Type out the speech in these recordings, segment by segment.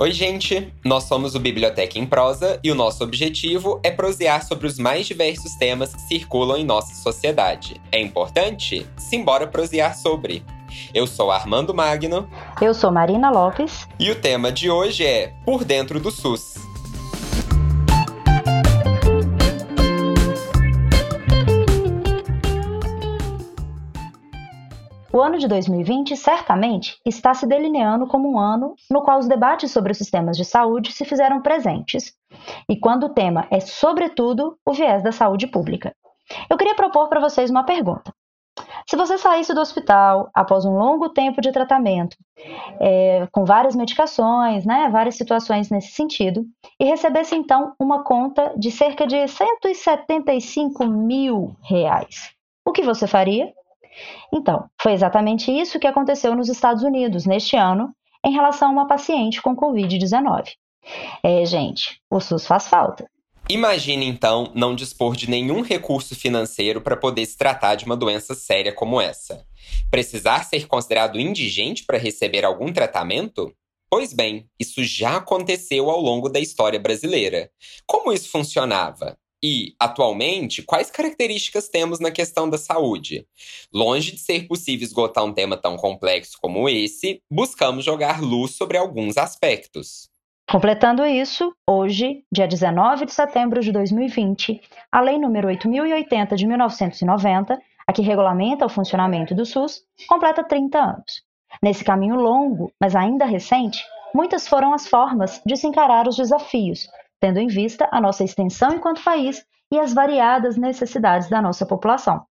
Oi, gente! Nós somos o Biblioteca em Prosa e o nosso objetivo é prosear sobre os mais diversos temas que circulam em nossa sociedade. É importante? Simbora prosear sobre. Eu sou Armando Magno. Eu sou Marina Lopes. E o tema de hoje é Por Dentro do SUS. O ano de 2020 certamente está se delineando como um ano no qual os debates sobre os sistemas de saúde se fizeram presentes, e quando o tema é, sobretudo, o viés da saúde pública. Eu queria propor para vocês uma pergunta. Se você saísse do hospital após um longo tempo de tratamento, é, com várias medicações, né, várias situações nesse sentido, e recebesse então uma conta de cerca de 175 mil reais, o que você faria? Então, foi exatamente isso que aconteceu nos Estados Unidos neste ano em relação a uma paciente com Covid-19. É, gente, o SUS faz falta. Imagine então não dispor de nenhum recurso financeiro para poder se tratar de uma doença séria como essa. Precisar ser considerado indigente para receber algum tratamento? Pois bem, isso já aconteceu ao longo da história brasileira. Como isso funcionava? E, atualmente, quais características temos na questão da saúde? Longe de ser possível esgotar um tema tão complexo como esse, buscamos jogar luz sobre alguns aspectos. Completando isso, hoje, dia 19 de setembro de 2020, a Lei nº 8080 de 1990, a que regulamenta o funcionamento do SUS, completa 30 anos. Nesse caminho longo, mas ainda recente, muitas foram as formas de se encarar os desafios, tendo em vista a nossa extensão enquanto país e as variadas necessidades da nossa população.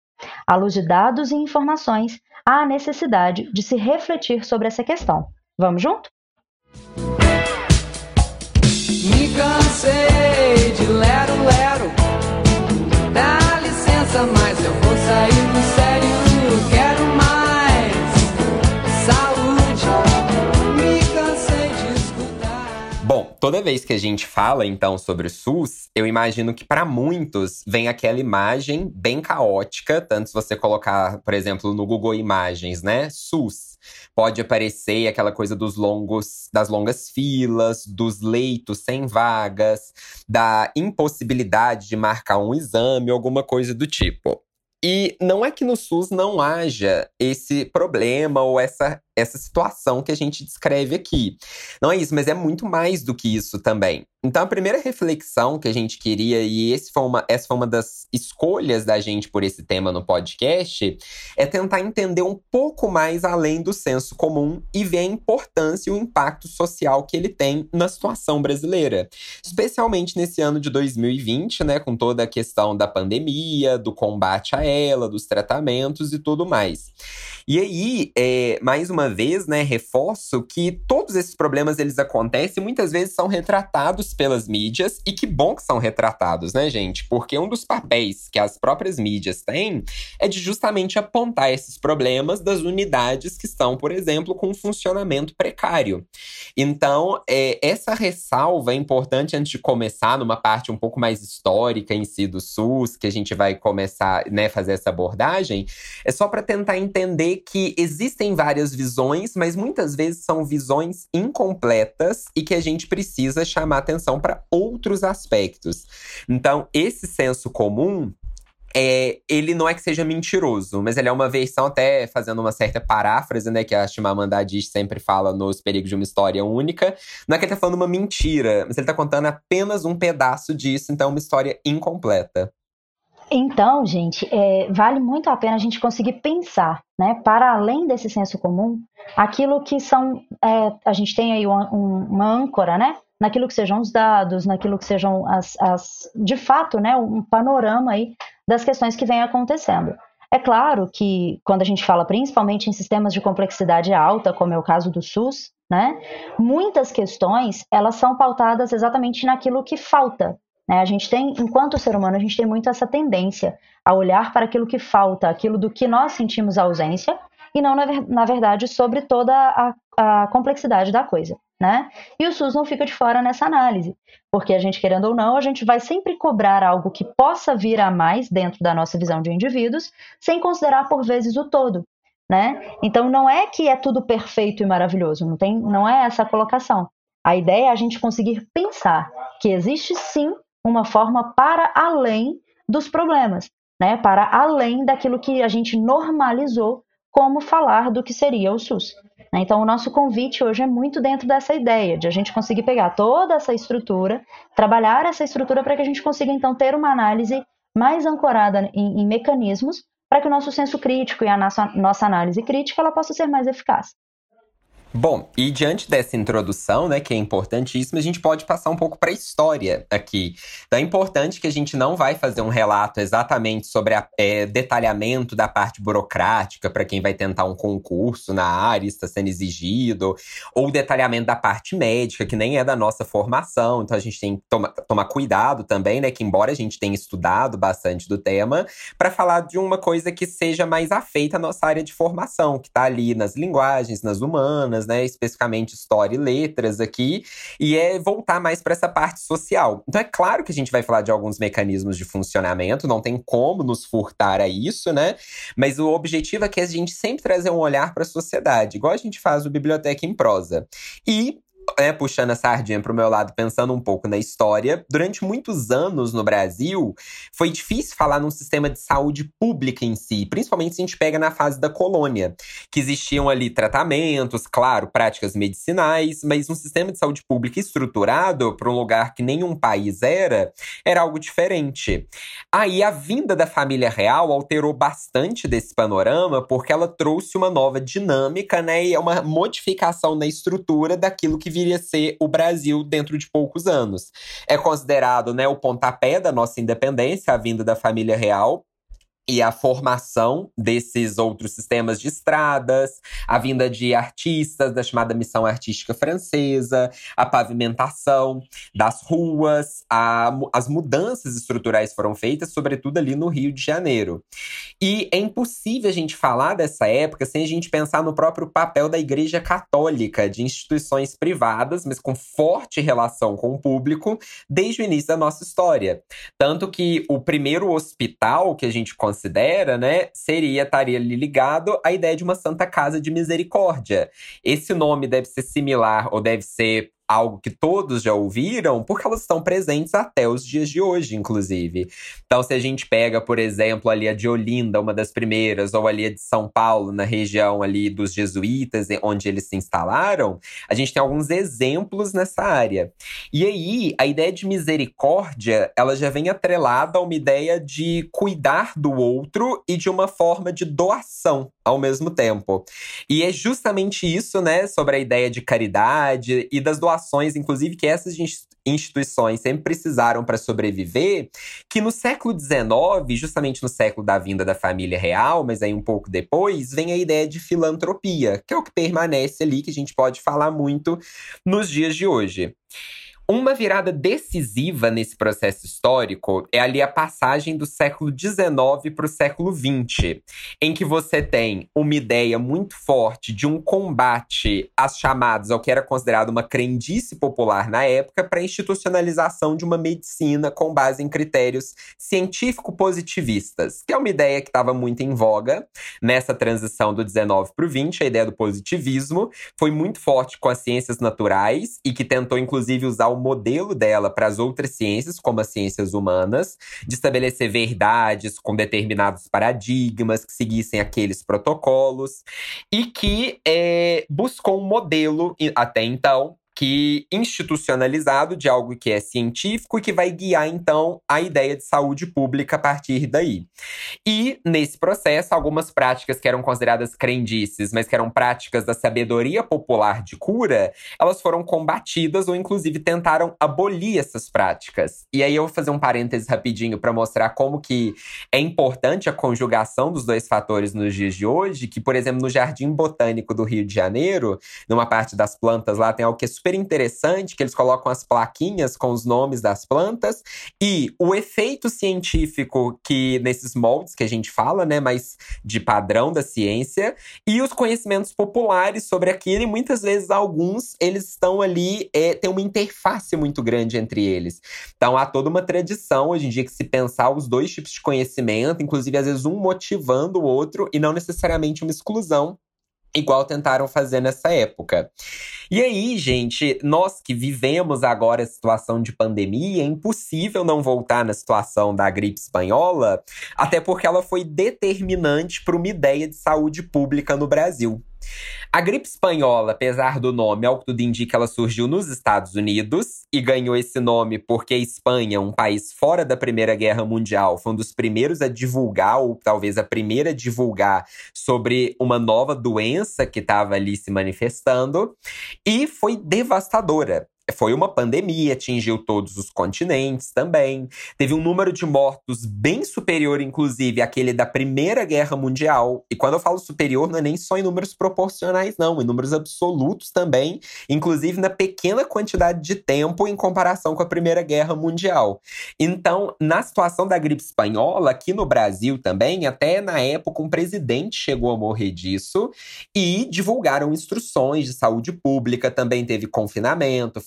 À luz de dados e informações, há a necessidade de se refletir sobre essa questão. Vamos junto? Me cansei de lero, vez que a gente fala então sobre o SUS, eu imagino que para muitos vem aquela imagem bem caótica, tanto se você colocar, por exemplo, no Google Imagens, né, SUS, pode aparecer aquela coisa dos longos, das longas filas, dos leitos sem vagas, da impossibilidade de marcar um exame, alguma coisa do tipo. E não é que no SUS não haja esse problema ou essa essa situação que a gente descreve aqui. Não é isso, mas é muito mais do que isso também. Então, a primeira reflexão que a gente queria, e foi uma, essa foi uma das escolhas da gente por esse tema no podcast, é tentar entender um pouco mais além do senso comum e ver a importância e o impacto social que ele tem na situação brasileira. Especialmente nesse ano de 2020, né, com toda a questão da pandemia, do combate a ela, dos tratamentos e tudo mais. E aí, é, mais uma vez, né, reforço que todos esses problemas eles acontecem muitas vezes são retratados pelas mídias e que bom que são retratados, né, gente? Porque um dos papéis que as próprias mídias têm é de justamente apontar esses problemas das unidades que estão, por exemplo, com um funcionamento precário. Então, é, essa ressalva é importante antes de começar numa parte um pouco mais histórica em si do SUS, que a gente vai começar, né, fazer essa abordagem, é só para tentar entender que existem várias visões, mas muitas vezes são visões incompletas e que a gente precisa chamar atenção para outros aspectos. Então, esse senso comum é, ele não é que seja mentiroso, mas ele é uma versão, até fazendo uma certa paráfrase, né? Que a Chimamanda Adichie sempre fala nos Perigos de uma História Única. Não é que ele tá falando uma mentira, mas ele tá contando apenas um pedaço disso, então é uma história incompleta. Então, gente, é, vale muito a pena a gente conseguir pensar, né, para além desse senso comum, aquilo que são, é, a gente tem aí uma, uma, âncora, né, naquilo que sejam os dados, naquilo que sejam as, as, de fato, né, um panorama aí das questões que vem acontecendo. É claro que quando a gente fala principalmente em sistemas de complexidade alta, como é o caso do SUS, né, muitas questões elas são pautadas exatamente naquilo que falta, né? A gente tem, enquanto ser humano, a gente tem muito essa tendência a olhar para aquilo que falta, aquilo do que nós sentimos ausência, e não, na, verdade, sobre toda a, a complexidade da coisa. Né? E o SUS não fica de fora nessa análise, porque a gente, querendo ou não, a gente vai sempre cobrar algo que possa vir a mais dentro da nossa visão de indivíduos, sem considerar por vezes o todo. Né? Então não é que é tudo perfeito e maravilhoso, não, tem, não é essa a colocação. A ideia é a gente conseguir pensar que existe sim uma forma para além dos problemas, né? Para além daquilo que a gente normalizou como falar do que seria o SUS. Né? Então, o nosso convite hoje é muito dentro dessa ideia de a gente conseguir pegar toda essa estrutura, trabalhar essa estrutura para que a gente consiga então ter uma análise mais ancorada em, em mecanismos para que o nosso senso crítico e a nossa, nossa análise crítica ela possa ser mais eficaz. Bom, e diante dessa introdução, né, que é importantíssima, a gente pode passar um pouco para a história aqui. Então é importante que a gente não vai fazer um relato exatamente sobre o é, detalhamento da parte burocrática para quem vai tentar um concurso na área, está sendo exigido, ou detalhamento da parte médica, que nem é da nossa formação. Então a gente tem que toma, tomar cuidado também, né, que embora a gente tenha estudado bastante do tema, para falar de uma coisa que seja mais afeita à nossa área de formação, que está ali nas linguagens, nas humanas, né? Especificamente história e letras aqui, e é voltar mais para essa parte social. Então é claro que a gente vai falar de alguns mecanismos de funcionamento, não tem como nos furtar a isso, né? Mas o objetivo é a gente sempre trazer um olhar para a sociedade, igual a gente faz o Biblioteca em Prosa. E é, puxando a sardinha para o meu lado, pensando um pouco na história, durante muitos anos no Brasil, foi difícil falar num sistema de saúde pública em si, principalmente se a gente pega na fase da colônia, que existiam ali tratamentos, claro, práticas medicinais, mas um sistema de saúde pública estruturado para um lugar que nenhum país era, era algo diferente. Aí a vinda da família real alterou bastante desse panorama, porque ela trouxe uma nova dinâmica, né, e é uma modificação na estrutura daquilo que viria a ser o Brasil dentro de poucos anos. É considerado né, o pontapé da nossa independência, a vinda da família real, e a formação desses outros sistemas de estradas, a vinda de artistas da chamada Missão Artística Francesa, a pavimentação das ruas, a, as mudanças estruturais foram feitas, sobretudo ali no Rio de Janeiro. E é impossível a gente falar dessa época sem a gente pensar no próprio papel da Igreja Católica, de instituições privadas, mas com forte relação com o público, desde o início da nossa história. Tanto que o primeiro hospital que a gente considera, né, seria, estaria ligado à ideia de uma Santa Casa de Misericórdia. Esse nome deve ser similar ou deve ser algo que todos já ouviram, porque elas estão presentes até os dias de hoje, inclusive. Então, se a gente pega, por exemplo, ali a de Olinda, uma das primeiras, ou ali a de São Paulo, na região ali dos jesuítas, onde eles se instalaram, a gente tem alguns exemplos nessa área. E aí, a ideia de misericórdia, ela já vem atrelada a uma ideia de cuidar do outro e de uma forma de doação ao mesmo tempo. E é justamente isso, né, sobre a ideia de caridade e das doações, inclusive, que essas instituições sempre precisaram para sobreviver, que no século XIX, justamente no século da vinda da família real, mas aí um pouco depois, vem a ideia de filantropia, que é o que permanece ali, que a gente pode falar muito nos dias de hoje. Uma virada decisiva nesse processo histórico é ali a passagem do século XIX para o século XX, em que você tem uma ideia muito forte de um combate às chamadas, ao que era considerado uma crendice popular na época, para a institucionalização de uma medicina com base em critérios científico-positivistas, que é uma ideia que estava muito em voga nessa transição do XIX para o XX. A ideia do positivismo foi muito forte com as ciências naturais e que tentou, inclusive, usar o modelo dela para as outras ciências, como as ciências humanas, de estabelecer verdades com determinados paradigmas que seguissem aqueles protocolos, e que é, buscou um modelo, até então, que institucionalizado de algo que é científico e que vai guiar então a ideia de saúde pública a partir daí. E nesse processo, algumas práticas que eram consideradas crendices, mas que eram práticas da sabedoria popular de cura, elas foram combatidas ou inclusive tentaram abolir essas práticas. E aí eu vou fazer um parêntese rapidinho para mostrar como que é importante a conjugação dos dois fatores nos dias de hoje, que por exemplo, no Jardim Botânico do Rio de Janeiro, numa parte das plantas lá tem algo que é super interessante que eles colocam as plaquinhas com os nomes das plantas e o efeito científico que nesses moldes que a gente fala, né, mas de padrão da ciência e os conhecimentos populares sobre aquilo e muitas vezes alguns eles estão ali é, tem uma interface muito grande entre eles. Então há toda uma tradição hoje em dia que se pensar os dois tipos de conhecimento, inclusive às vezes um motivando o outro e não necessariamente uma exclusão igual tentaram fazer nessa época. E aí, gente, nós que vivemos agora a situação de pandemia, é impossível não voltar na situação da gripe espanhola, até porque ela foi determinante para uma ideia de saúde pública no Brasil. A gripe espanhola, apesar do nome, ao que tudo indica, ela surgiu nos Estados Unidos e ganhou esse nome porque a Espanha, um país fora da Primeira Guerra Mundial, foi um dos primeiros a divulgar, ou talvez a primeira a divulgar, sobre uma nova doença que estava ali se manifestando. E foi devastadora. Foi uma pandemia, atingiu todos os continentes também. Teve um número de mortos bem superior, inclusive, àquele da Primeira Guerra Mundial. E quando eu falo superior, não é nem só em números proporcionais, não, em números absolutos também, inclusive na pequena quantidade de tempo em comparação com a Primeira Guerra Mundial. Então, na situação da gripe espanhola, aqui no Brasil também, até na época, um presidente chegou a morrer disso e divulgaram instruções de saúde pública, também teve confinamento,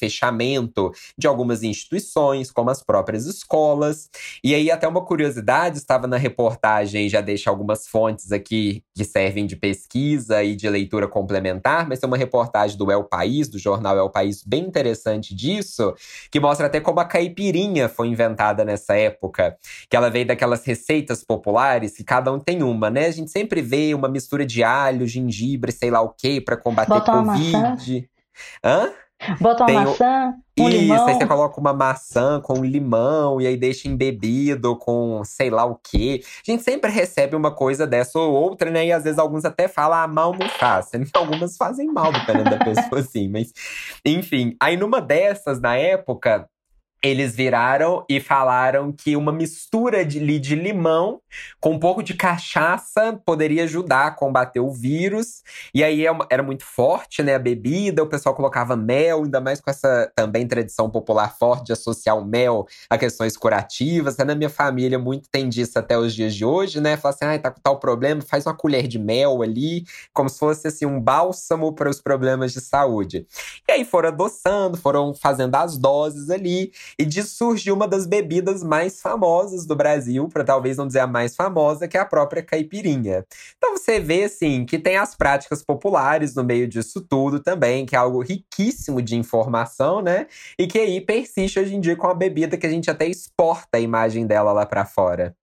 de algumas instituições, como as próprias escolas. E aí, até uma curiosidade, estava na reportagem, já deixo algumas fontes aqui que servem de pesquisa e de leitura complementar, mas tem uma reportagem do El País, do jornal El País, bem interessante disso, que mostra até como a caipirinha foi inventada nessa época. Que ela veio daquelas receitas populares, que cada um tem uma, né? A gente sempre vê uma mistura de alho, gengibre, sei lá o quê, para combater Botar Covid. Hã? Bota uma Tem maçã, um Isso, limão. aí você coloca uma maçã com um limão e aí deixa embebido com sei lá o quê. A gente sempre recebe uma coisa dessa ou outra, né? E às vezes alguns até falam, ah, mal não faz. Algumas fazem mal, dependendo da pessoa, assim. Mas, enfim. Aí numa dessas, na época, eles viraram e falaram que uma mistura de, de limão com um pouco de cachaça poderia ajudar a combater o vírus. E aí é era muito forte, né? A bebida, o pessoal colocava mel, ainda mais com essa também tradição popular forte de associar o mel a questões curativas. Na minha família, muito tem disso até os dias de hoje, né? Fala assim, ah, tá com tal problema, faz uma colher de mel ali, como se fosse assim um bálsamo para os problemas de saúde. E aí foram adoçando, foram fazendo as doses ali. E disso surgiu uma das bebidas mais famosas do Brasil, para talvez não dizer a mais famosa, que é a própria caipirinha. Então você vê, assim, que tem as práticas populares no meio disso tudo também, que é algo riquíssimo de informação, né? E que aí persiste hoje em dia com a bebida que a gente até exporta a imagem dela lá para fora.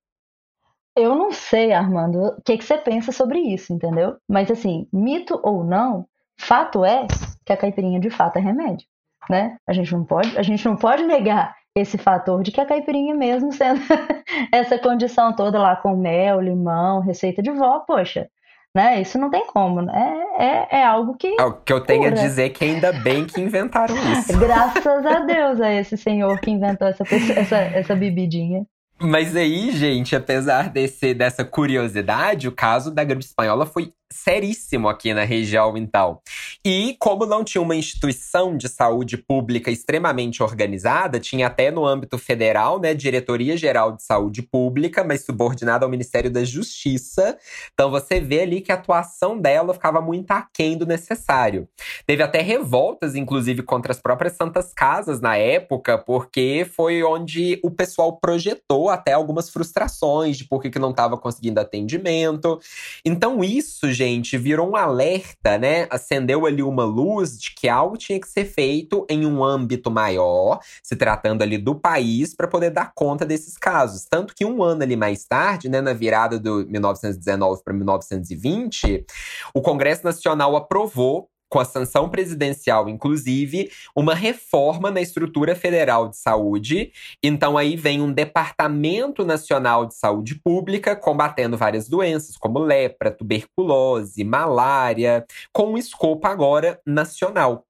Eu não sei, Armando, o que, que você pensa sobre isso, entendeu? Mas assim, mito ou não, fato é que a caipirinha de fato é remédio né? A gente não pode, a gente não pode negar esse fator de que a caipirinha mesmo sendo essa condição toda lá com mel, limão, receita de vó, poxa, né? Isso não tem como, né? É, é algo que. É o que eu tenho cura. a dizer que ainda bem que inventaram isso. Graças a Deus a esse senhor que inventou essa, essa, essa bebidinha. Mas aí, gente, apesar desse, dessa curiosidade, o caso da gripe espanhola foi seríssimo aqui na região, então. E como não tinha uma instituição de saúde pública extremamente organizada, tinha até no âmbito federal, né, Diretoria Geral de Saúde Pública, mas subordinada ao Ministério da Justiça. Então você vê ali que a atuação dela ficava muito aquém do necessário. Teve até revoltas, inclusive, contra as próprias Santas Casas na época, porque foi onde o pessoal projetou até algumas frustrações de por que não estava conseguindo atendimento. Então isso, gente, virou um alerta, né? Acendeu ali uma luz de que algo tinha que ser feito em um âmbito maior, se tratando ali do país, para poder dar conta desses casos. Tanto que um ano ali mais tarde, né, na virada do 1919 para 1920, o Congresso Nacional aprovou com a sanção presidencial, inclusive, uma reforma na estrutura federal de saúde. Então, aí vem um Departamento Nacional de Saúde Pública combatendo várias doenças, como lepra, tuberculose, malária, com um escopo agora nacional.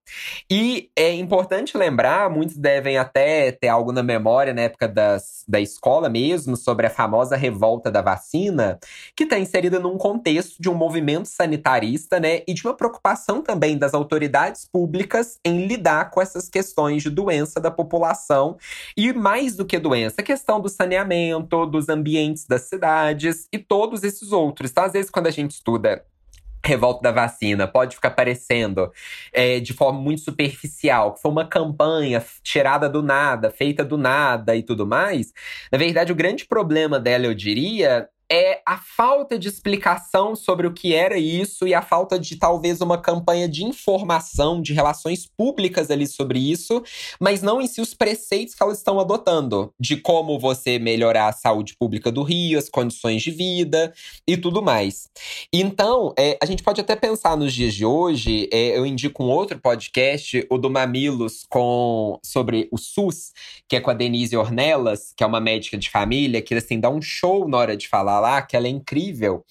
E é importante lembrar, muitos devem até ter algo na memória na época das, da escola mesmo, sobre a famosa revolta da vacina, que está inserida num contexto de um movimento sanitarista, né, e de uma preocupação também das autoridades públicas em lidar com essas questões de doença da população. E mais do que doença, a questão do saneamento, dos ambientes das cidades e todos esses outros. Então, às vezes, quando a gente estuda revolta da vacina pode ficar parecendo é, de forma muito superficial, que foi uma campanha tirada do nada, feita do nada e tudo mais. Na verdade, o grande problema dela, eu diria, é a falta de explicação sobre o que era isso e a falta de talvez uma campanha de informação, de relações públicas ali sobre isso, mas não em si os preceitos que elas estão adotando, de como você melhorar a saúde pública do Rio, as condições de vida e tudo mais. Então, é, a gente pode até pensar nos dias de hoje, é, eu indico um outro podcast, o do Mamilos, com, sobre o SUS, que é com a Denise Ornelas, que é uma médica de família, que assim, dá um show na hora de falar lá, que ela é incrível.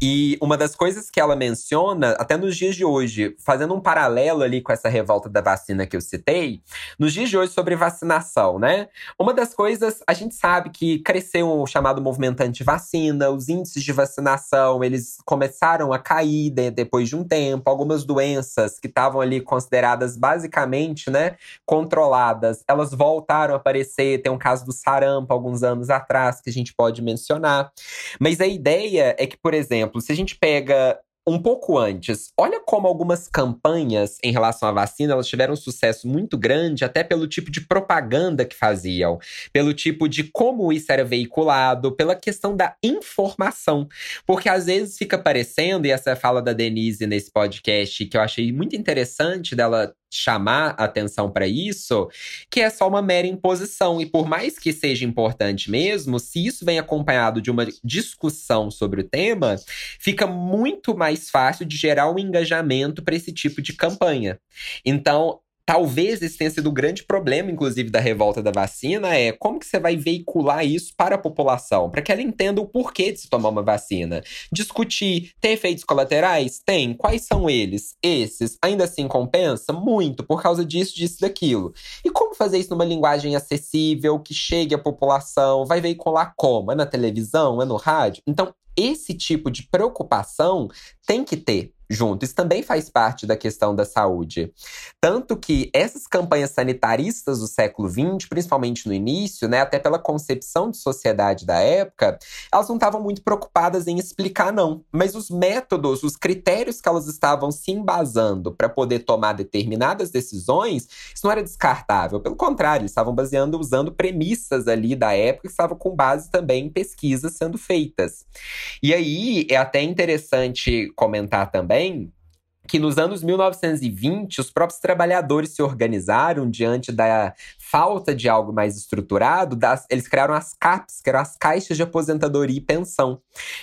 E uma das coisas que ela menciona, até nos dias de hoje, fazendo um paralelo ali com essa revolta da vacina que eu citei, nos dias de hoje sobre vacinação, né? Uma das coisas, a gente sabe que cresceu o chamado movimento anti-vacina, os índices de vacinação, eles começaram a cair de, depois de um tempo, algumas doenças que estavam ali consideradas basicamente, né, controladas, elas voltaram a aparecer, tem um caso do sarampo alguns anos atrás que a gente pode mencionar. Mas a ideia é que, por exemplo, se a gente pega um pouco antes, olha como algumas campanhas em relação à vacina elas tiveram um sucesso muito grande, até pelo tipo de propaganda que faziam, pelo tipo de como isso era veiculado, pela questão da informação. Porque às vezes fica parecendo, e essa é a fala da Denise nesse podcast, que eu achei muito interessante dela chamar atenção para isso, que é só uma mera imposição. E por mais que seja importante mesmo, se isso vem acompanhado de uma discussão sobre o tema, fica muito mais fácil de gerar um engajamento para esse tipo de campanha. Então, talvez esse tenha sido o grande problema, inclusive, da revolta da vacina, é como que você vai veicular isso para a população, para que ela entenda o porquê de se tomar uma vacina. Discutir, tem efeitos colaterais? Tem. Quais são eles? Esses. Ainda assim compensa? Muito, por causa disso, disso, daquilo. E como fazer isso numa linguagem acessível, que chegue à população? Vai veicular como? É na televisão? É no rádio? Então, esse tipo de preocupação tem que ter junto. Isso também faz parte da questão da saúde. Tanto que essas campanhas sanitaristas do século XX, principalmente no início, né, até pela concepção de sociedade da época, elas não estavam muito preocupadas em explicar, não. Mas os métodos, os critérios que elas estavam se embasando para poder tomar determinadas decisões, isso não era descartável. Pelo contrário, eles estavam baseando, usando premissas ali da época que estavam com base também em pesquisas sendo feitas. E aí é até interessante comentar também que nos anos 1920 os próprios trabalhadores se organizaram diante da falta de algo mais estruturado, das, eles criaram as CAPs, que eram as caixas de aposentadoria e pensão,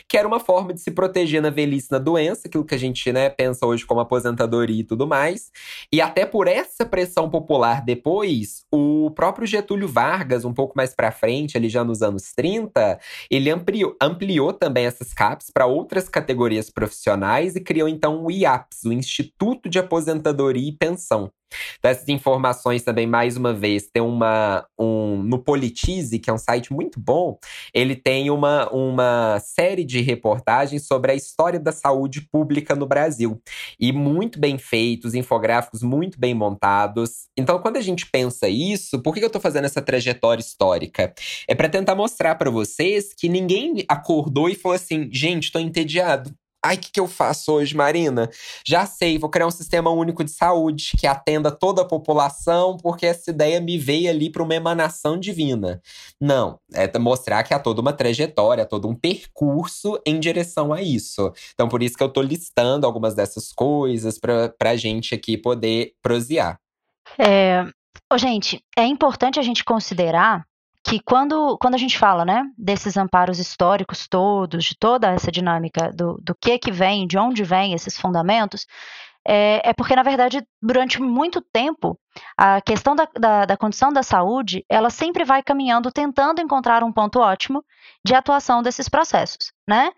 que era uma forma de se proteger na velhice na doença, aquilo que a gente né, pensa hoje como aposentadoria e tudo mais. E até por essa pressão popular depois, o próprio Getúlio Vargas, um pouco mais para frente, ali já nos anos 30, ele ampliou, ampliou também essas CAPs para outras categorias profissionais e criou então o IAPS, o Instituto de Aposentadoria e Pensão. Dessas informações também, mais uma vez, tem uma. Um, no Politize, que é um site muito bom, ele tem uma, uma série de reportagens sobre a história da saúde pública no Brasil. E muito bem feitos, infográficos muito bem montados. Então, quando a gente pensa isso, por que eu tô fazendo essa trajetória histórica? É para tentar mostrar para vocês que ninguém acordou e falou assim: gente, tô entediado. Ai, o que, que eu faço hoje, Marina? Já sei, vou criar um sistema único de saúde que atenda toda a população, porque essa ideia me veio ali para uma emanação divina. Não, é mostrar que há toda uma trajetória, todo um percurso em direção a isso. Então, por isso que eu estou listando algumas dessas coisas para a gente aqui poder prosear. É, gente, é importante a gente considerar que quando, quando a gente fala, né, desses amparos históricos todos, de toda essa dinâmica do, do que que vem, de onde vem esses fundamentos, é, é porque, na verdade, durante muito tempo, a questão da, da, da, condição da saúde, ela sempre vai caminhando, tentando encontrar um ponto ótimo de atuação desses processos, né?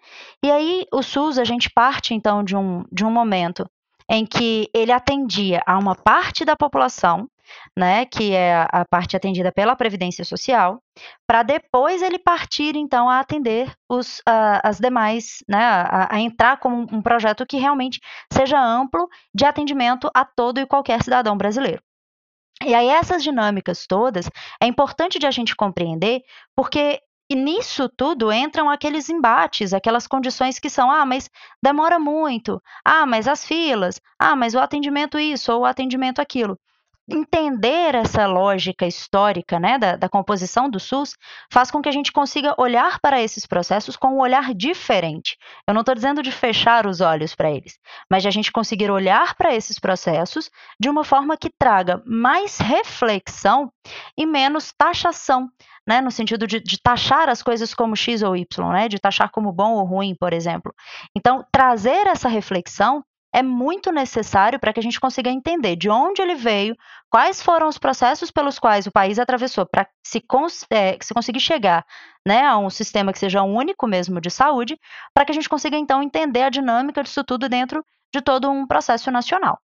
E aí, o SUS, a gente parte, então, de um, de um momento em que ele atendia a uma parte da população né, que é a parte atendida pela Previdência Social, para depois ele partir, então, a atender os, as demais, né, a, a, entrar como um projeto que realmente seja amplo de atendimento a todo e qualquer cidadão brasileiro. E aí, essas dinâmicas todas, é importante de a gente compreender, porque e nisso tudo entram aqueles embates, aquelas condições que são: ah, mas demora muito, ah, mas as filas, ah, mas o atendimento isso ou o atendimento aquilo. Entender essa lógica histórica né, da, da, composição do SUS faz com que a gente consiga olhar para esses processos com um olhar diferente. Eu não estou dizendo de fechar os olhos para eles, mas de a gente conseguir olhar para esses processos de uma forma que traga mais reflexão e menos taxação. Né, no sentido de, de taxar as coisas como X ou Y, né, de taxar como bom ou ruim, por exemplo. Então, trazer essa reflexão é muito necessário para que a gente consiga entender de onde ele veio, quais foram os processos pelos quais o país atravessou para se, cons é, se conseguir chegar né, a um sistema que seja único mesmo de saúde, para que a gente consiga então entender a dinâmica disso tudo dentro de todo um processo nacional.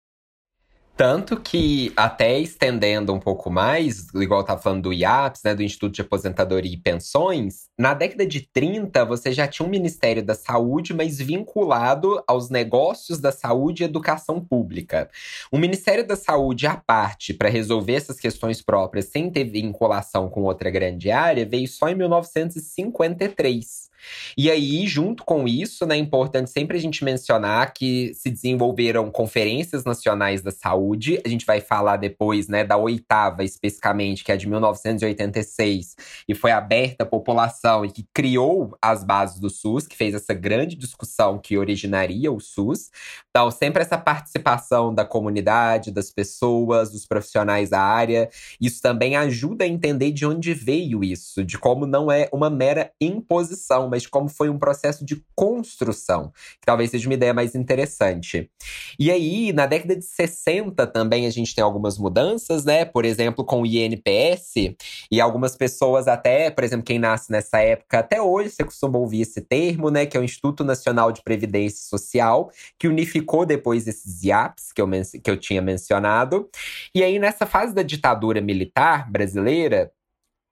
Tanto que, até estendendo um pouco mais, igual tá falando do IAPS, né, do Instituto de Aposentadoria e Pensões, na década de 30 você já tinha um Ministério da Saúde, mas vinculado aos negócios da saúde e educação pública. O Ministério da Saúde, à parte, para resolver essas questões próprias sem ter vinculação com outra grande área, veio só em 1953. E aí, junto com isso, né, é importante sempre a gente mencionar que se desenvolveram conferências nacionais da saúde. A gente vai falar depois, né, da oitava especificamente, que é de 1986, e foi aberta à população e que criou as bases do SUS, que fez essa grande discussão que originaria o SUS. Então, sempre essa participação da comunidade, das pessoas, dos profissionais da área, isso também ajuda a entender de onde veio isso, de como não é uma mera imposição mas como foi um processo de construção, que talvez seja uma ideia mais interessante. E aí, na década de 60 também a gente tem algumas mudanças, né? Por exemplo, com o INPS, e algumas pessoas até, por exemplo, quem nasce nessa época, até hoje você costuma ouvir esse termo, né? Que é o Instituto Nacional de Previdência Social, que unificou depois esses IAPs que eu, que eu tinha mencionado. E aí, nessa fase da ditadura militar brasileira,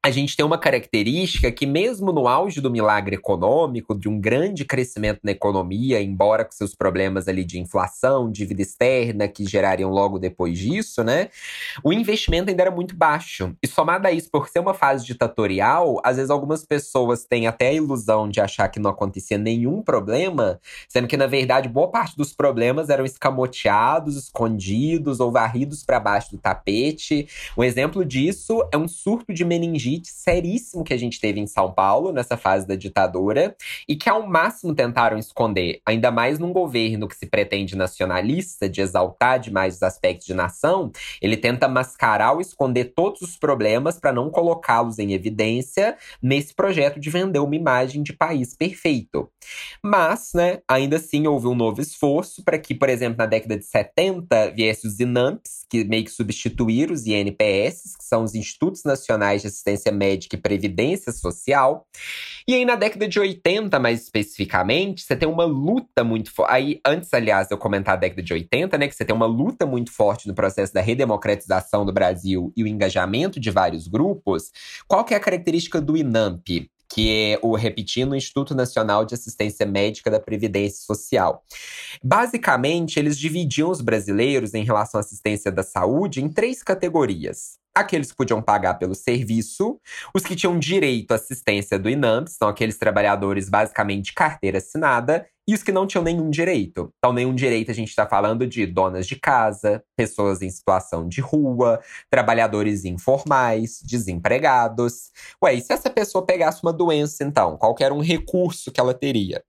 a gente tem uma característica que, mesmo no auge do milagre econômico, de um grande crescimento na economia, embora com seus problemas ali de inflação, dívida externa, que gerariam logo depois disso, né? O investimento ainda era muito baixo. E somado a isso, por ser uma fase ditatorial, às vezes algumas pessoas têm até a ilusão de achar que não acontecia nenhum problema, sendo que, na verdade, boa parte dos problemas eram escamoteados, escondidos ou varridos para baixo do tapete. Um exemplo disso é um surto de meningite meningite seríssimo que a gente teve em São Paulo, nessa fase da ditadura, e que ao máximo tentaram esconder, ainda mais num governo que se pretende nacionalista, de exaltar demais os aspectos de nação, ele tenta mascarar ou esconder todos os problemas para não colocá-los em evidência nesse projeto de vender uma imagem de país perfeito. Mas, né, ainda assim houve um novo esforço para que, por exemplo, na década de 70 viesse os INAMPs, que meio que substituíram os INPS, que são os Institutos Nacionais de Assistência médica e previdência social. E aí, na década de 80, mais especificamente, você tem uma luta muito forte. Aí, antes, aliás, eu comentar a década de 80, né, que você tem uma luta muito forte no processo da redemocratização do Brasil e o engajamento de vários grupos. Qual que é a característica do INAMP? Que é o repetindo Instituto Nacional de Assistência Médica da Previdência Social. Basicamente, eles dividiam os brasileiros em relação à assistência da saúde em três categorias aqueles que podiam pagar pelo serviço, os que tinham direito à assistência do INAMP, são aqueles trabalhadores basicamente carteira assinada, e os que não tinham nenhum direito. Então, nenhum direito a gente está falando de donas de casa, pessoas em situação de rua, trabalhadores informais, desempregados. Ué, e se essa pessoa pegasse uma doença, então? Qual era um recurso que ela teria?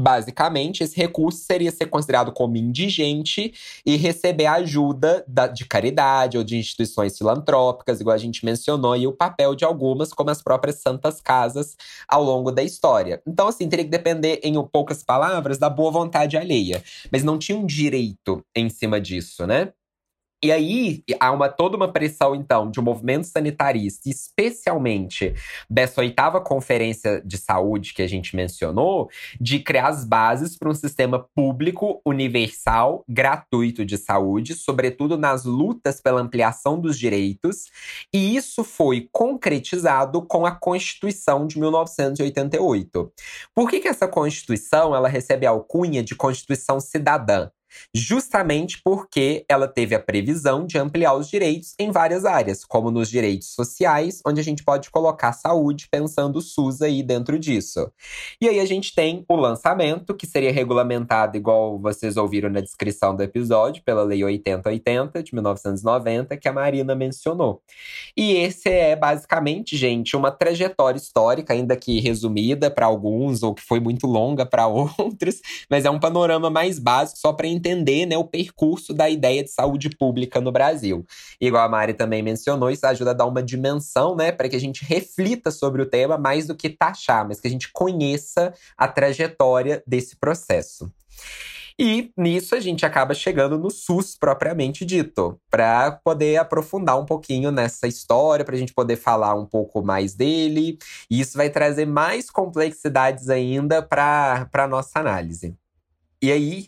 Basicamente, esse recurso seria ser considerado como indigente e receber ajuda da, de caridade ou de instituições filantrópicas, igual a gente mencionou, e o papel de algumas, como as próprias santas casas, ao longo da história. Então, assim, teria que depender, em poucas palavras, da boa vontade alheia. Mas não tinha um direito em cima disso, né? E aí há uma, toda uma pressão, então, de um movimento sanitarista, especialmente dessa oitava conferência de saúde que a gente mencionou, de criar as bases para um sistema público, universal, gratuito de saúde, sobretudo nas lutas pela ampliação dos direitos. E isso foi concretizado com a Constituição de 1988. Por que, que essa Constituição ela recebe a alcunha de Constituição Cidadã? Justamente porque ela teve a previsão de ampliar os direitos em várias áreas, como nos direitos sociais, onde a gente pode colocar saúde pensando o SUS aí dentro disso. E aí a gente tem o lançamento, que seria regulamentado, igual vocês ouviram na descrição do episódio, pela Lei 8080 de 1990, que a Marina mencionou. E esse é basicamente, gente, uma trajetória histórica, ainda que resumida para alguns, ou que foi muito longa para outros, mas é um panorama mais básico só para entender né, o percurso da ideia de saúde pública no Brasil. Igual a Mari também mencionou, isso ajuda a dar uma dimensão, né, para que a gente reflita sobre o tema mais do que taxar, mas que a gente conheça a trajetória desse processo. E nisso a gente acaba chegando no SUS propriamente dito, para poder aprofundar um pouquinho nessa história, para a gente poder falar um pouco mais dele. E isso vai trazer mais complexidades ainda para a nossa análise. E aí,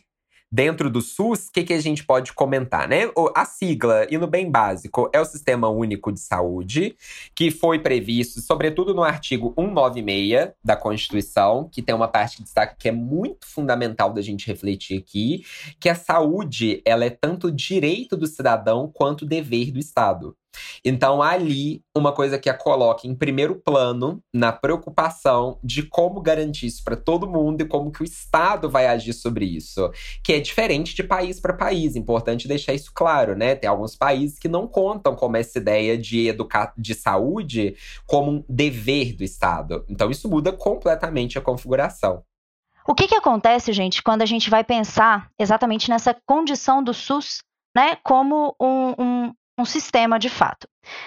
dentro do SUS, o que, que a gente pode comentar, né? A sigla, e no bem básico, é o Sistema Único de Saúde, que foi previsto, sobretudo no artigo 196 da Constituição, que tem uma parte que destaca que é muito fundamental da gente refletir aqui, que a saúde, ela é tanto direito do cidadão quanto dever do Estado. Então, ali, uma coisa que a coloca em primeiro plano na preocupação de como garantir isso para todo mundo e como que o Estado vai agir sobre isso, que é diferente de país para país. Importante deixar isso claro, né? Tem alguns países que não contam com essa ideia de educar de saúde como um dever do Estado. Então, isso muda completamente a configuração. O que, que acontece, gente, quando a gente vai pensar exatamente nessa condição do SUS né, como um, um, um sistema de fato.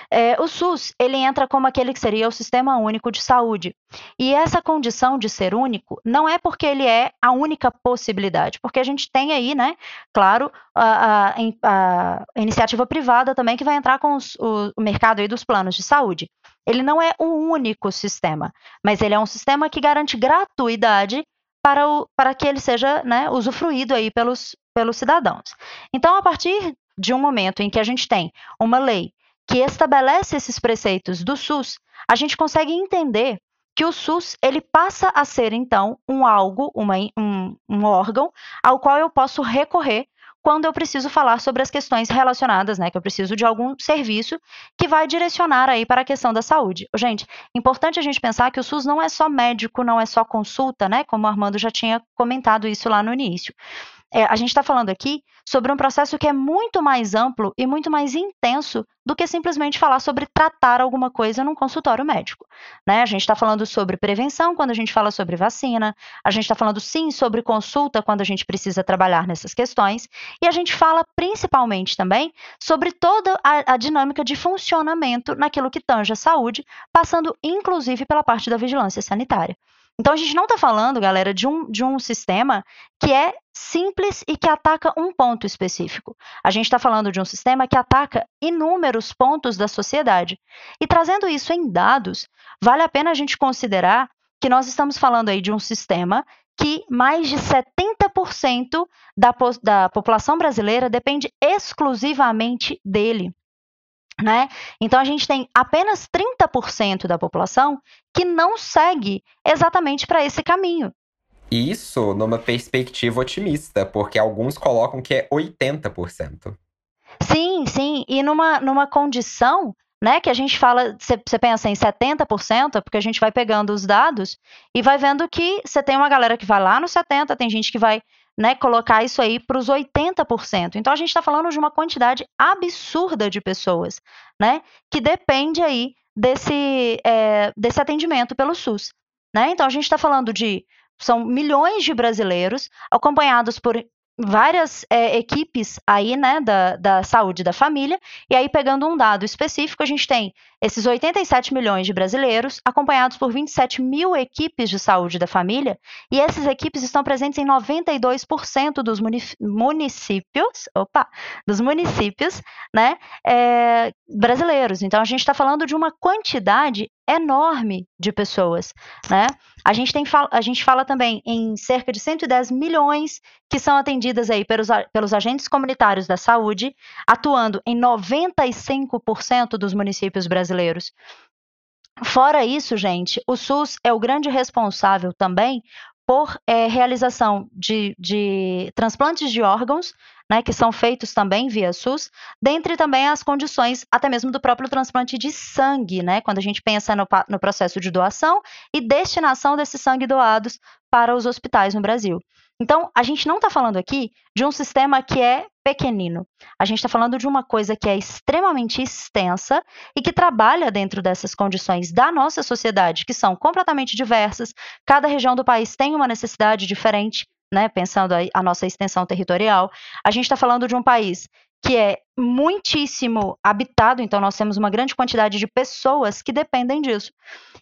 É, o SUS ele entra como aquele que seria o sistema único de saúde. E essa condição de ser único não é porque ele é a única possibilidade, porque a gente tem aí, né, claro, a, a, a iniciativa privada também que vai entrar com os, o, o mercado aí dos planos de saúde. Ele não é o único sistema, mas ele é um sistema que garante gratuidade para, o, para que ele seja né, usufruído aí pelos, pelos cidadãos. Então, a partir de um momento em que a gente tem uma lei que estabelece esses preceitos do SUS, a gente consegue entender que o SUS ele passa a ser então um algo, uma, um, um órgão ao qual eu posso recorrer quando eu preciso falar sobre as questões relacionadas, né, que eu preciso de algum serviço que vai direcionar aí para a questão da saúde. Gente, importante a gente pensar que o SUS não é só médico, não é só consulta, né, como o Armando já tinha comentado isso lá no início é, a gente está falando aqui sobre um processo que é muito mais amplo e muito mais intenso do que simplesmente falar sobre tratar alguma coisa num consultório médico. Né? A gente está falando sobre prevenção quando a gente fala sobre vacina, a gente está falando sim sobre consulta quando a gente precisa trabalhar nessas questões, e a gente fala principalmente também sobre toda a, a dinâmica de funcionamento naquilo que tange a saúde, passando inclusive pela parte da vigilância sanitária. Então a gente não está falando, galera, de um, de um sistema que é simples e que ataca um ponto específico. A gente está falando de um sistema que ataca inúmeros pontos da sociedade. E trazendo isso em dados, vale a pena a gente considerar que nós estamos falando aí de um sistema que mais de 70% da, da população brasileira depende exclusivamente dele. Né? Então a gente tem apenas 30% da população que não segue exatamente para esse caminho. Isso numa perspectiva otimista, porque alguns colocam que é 80%. Sim, sim, e numa, numa condição né, que a gente fala, você pensa em 70%, porque a gente vai pegando os dados e vai vendo que você tem uma galera que vai lá no 70%, tem gente que vai né, colocar isso aí para os 80%. Então a gente está falando de uma quantidade absurda de pessoas, né, que depende aí desse, é, desse atendimento pelo SUS. Né? Então a gente está falando de são milhões de brasileiros acompanhados por várias é, equipes aí, né, da, da saúde da família, e aí pegando um dado específico, a gente tem esses 87 milhões de brasileiros, acompanhados por 27 mil equipes de saúde da família, e essas equipes estão presentes em 92% dos municípios, opa, dos municípios, né, é, brasileiros. Então, a gente está falando de uma quantidade enorme de pessoas, né? A gente, tem, a gente fala também em cerca de 110 milhões que são atendidas aí pelos, pelos agentes comunitários da saúde, atuando em 95% dos municípios brasileiros. Fora isso, gente, o SUS é o grande responsável também por é, realização de, de transplantes de órgãos, né, que são feitos também via SUS, dentre também as condições até mesmo do próprio transplante de sangue, né, quando a gente pensa no, no processo de doação e destinação desses sangue doados para os hospitais no Brasil. Então, a gente não está falando aqui de um sistema que é pequenino. A gente está falando de uma coisa que é extremamente extensa e que trabalha dentro dessas condições da nossa sociedade, que são completamente diversas. Cada região do país tem uma necessidade diferente, né? Pensando a, a nossa extensão territorial. A gente está falando de um país que é muitíssimo habitado, então nós temos uma grande quantidade de pessoas que dependem disso.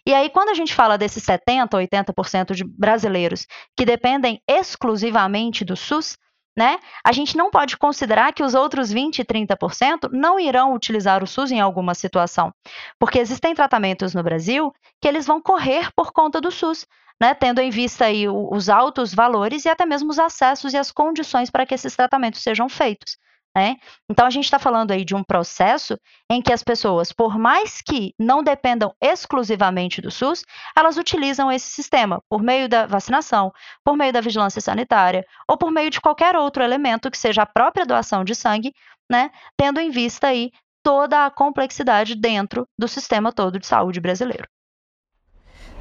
E aí, quando a gente fala desses 70%, 80% de brasileiros que dependem exclusivamente do SUS, né? A gente não pode considerar que os outros 20 e 30% não irão utilizar o SUS em alguma situação, porque existem tratamentos no Brasil que eles vão correr por conta do SUS, né? Tendo em vista aí os altos valores e até mesmo os acessos e as condições para que esses tratamentos sejam feitos. Né? Então, a gente está falando aí de um processo em que as pessoas, por mais que não dependam exclusivamente do SUS, elas utilizam esse sistema por meio da vacinação, por meio da vigilância sanitária ou por meio de qualquer outro elemento que seja a própria doação de sangue, né? tendo em vista aí toda a complexidade dentro do sistema todo de saúde brasileiro.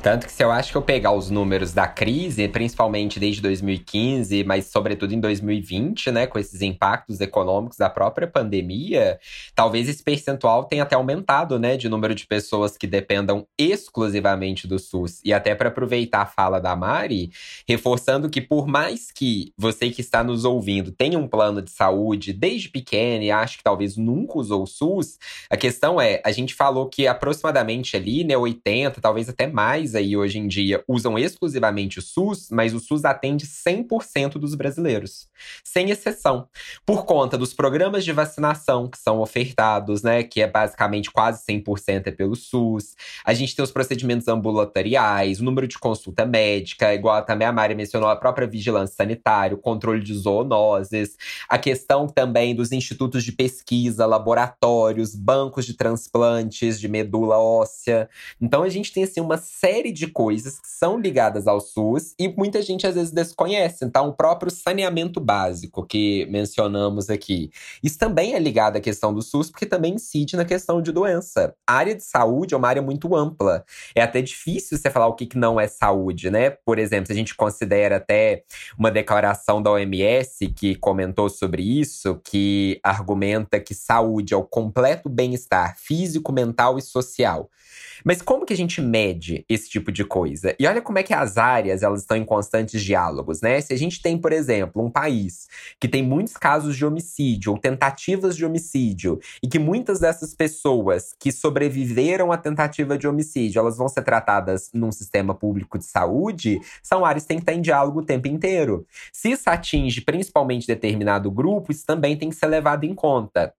Tanto que se eu acho que eu pegar os números da crise, principalmente desde 2015, mas sobretudo em 2020, né, com esses impactos econômicos da própria pandemia, talvez esse percentual tenha até aumentado, né, de número de pessoas que dependam exclusivamente do SUS. E até para aproveitar a fala da Mari, reforçando que por mais que você que está nos ouvindo tenha um plano de saúde desde pequeno e acho que talvez nunca usou o SUS, a questão é, a gente falou que aproximadamente ali, né, 80, talvez até mais aí hoje em dia usam exclusivamente o SUS, mas o SUS atende 100% dos brasileiros, sem exceção, por conta dos programas de vacinação que são ofertados, né, que é basicamente quase 100% é pelo SUS. A gente tem os procedimentos ambulatoriais, o número de consulta médica, igual também a Mari mencionou, a própria vigilância sanitária, o controle de zoonoses, a questão também dos institutos de pesquisa, laboratórios, bancos de transplantes de medula óssea. Então a gente tem assim uma série série de coisas que são ligadas ao SUS e muita gente às vezes desconhece. Então, o próprio saneamento básico que mencionamos aqui. Isso também é ligado à questão do SUS, porque também incide na questão de doença. A área de saúde é uma área muito ampla. É até difícil você falar o que não é saúde, né? Por exemplo, se a gente considera até uma declaração da OMS que comentou sobre isso, que argumenta que saúde é o completo bem-estar físico, mental e social. Mas como que a gente mede esse tipo de coisa? E olha como é que as áreas elas estão em constantes diálogos, né? Se a gente tem, por exemplo, um país que tem muitos casos de homicídio ou tentativas de homicídio e que muitas dessas pessoas que sobreviveram à tentativa de homicídio, elas vão ser tratadas num sistema público de saúde, são áreas que têm que estar em diálogo o tempo inteiro. Se isso atinge principalmente determinado grupo, isso também tem que ser levado em conta.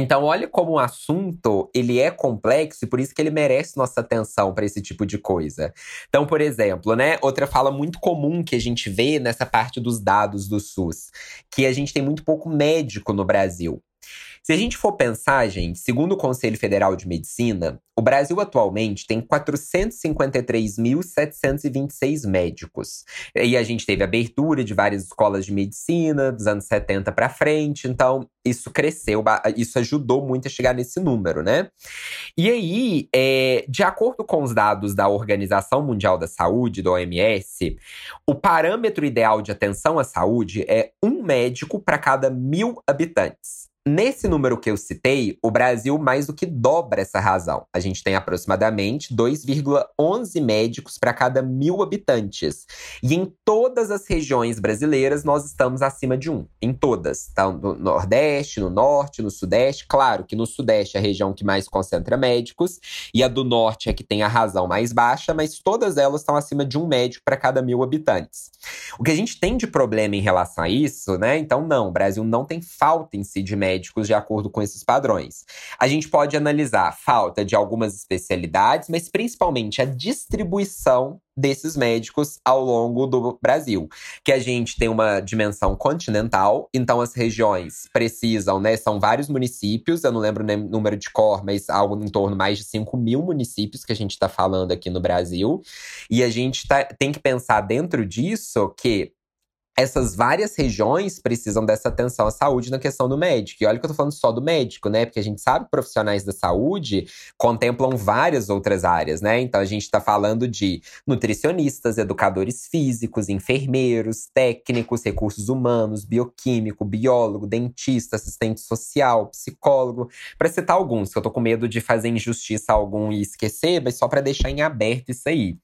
Então, olha como o assunto ele é complexo e por isso que ele merece nossa atenção para esse tipo de coisa. Então, por exemplo, né, outra fala muito comum que a gente vê nessa parte dos dados do SUS, que a gente tem muito pouco médico no Brasil. Se a gente for pensar, gente, segundo o Conselho Federal de Medicina, o Brasil atualmente tem 453.726 médicos. E a gente teve abertura de várias escolas de medicina dos anos 70 para frente, então isso cresceu, isso ajudou muito a chegar nesse número, né? E aí, é, de acordo com os dados da Organização Mundial da Saúde, do OMS, o parâmetro ideal de atenção à saúde é um médico para cada mil habitantes. Nesse número que eu citei, o Brasil mais do que dobra essa razão. A gente tem aproximadamente 2,11 médicos para cada mil habitantes. E em todas as regiões brasileiras, nós estamos acima de um. Em todas. Tá? No Nordeste, no Norte, no Sudeste. Claro que no Sudeste é a região que mais concentra médicos. E a do Norte é que tem a razão mais baixa, mas todas elas estão acima de um médico para cada mil habitantes. O que a gente tem de problema em relação a isso, né? Então, não, o Brasil não tem falta em si de médicos médicos de acordo com esses padrões. A gente pode analisar a falta de algumas especialidades, mas principalmente a distribuição desses médicos ao longo do Brasil. Que a gente tem uma dimensão continental, então as regiões precisam, né? São vários municípios, eu não lembro o número de cor, mas algo em torno mais de 5 mil municípios que a gente está falando aqui no Brasil. E a gente tá, tem que pensar dentro disso que essas várias regiões precisam dessa atenção à saúde na questão do médico. E olha que eu tô falando só do médico, né? Porque a gente sabe que profissionais da saúde contemplam várias outras áreas, né? Então a gente está falando de nutricionistas, educadores físicos, enfermeiros, técnicos, recursos humanos, bioquímico, biólogo, dentista, assistente social, psicólogo, para citar alguns, que eu tô com medo de fazer injustiça a algum e esquecer, mas só para deixar em aberto isso aí.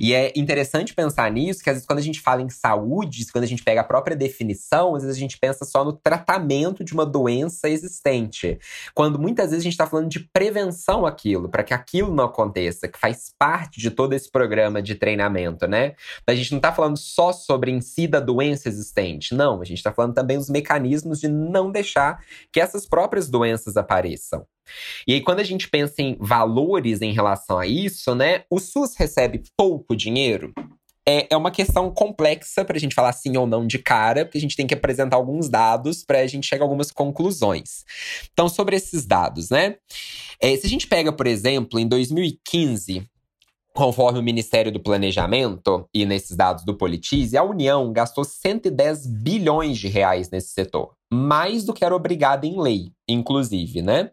E é interessante pensar nisso, que às vezes quando a gente fala em saúde, quando a gente gente pega a própria definição, às vezes a gente pensa só no tratamento de uma doença existente. Quando muitas vezes a gente está falando de prevenção aquilo, para que aquilo não aconteça, que faz parte de todo esse programa de treinamento, né? A gente não está falando só sobre em si da doença existente, não. A gente está falando também dos mecanismos de não deixar que essas próprias doenças apareçam. E aí, quando a gente pensa em valores em relação a isso, né? O SUS recebe pouco dinheiro? É, é uma questão complexa para a gente falar sim ou não de cara, porque a gente tem que apresentar alguns dados para a gente chegar a algumas conclusões. Então, sobre esses dados, né? É, se a gente pega, por exemplo, em 2015, Conforme o Ministério do Planejamento e nesses dados do Politize, a União gastou 110 bilhões de reais nesse setor, mais do que era obrigada em lei inclusive, né?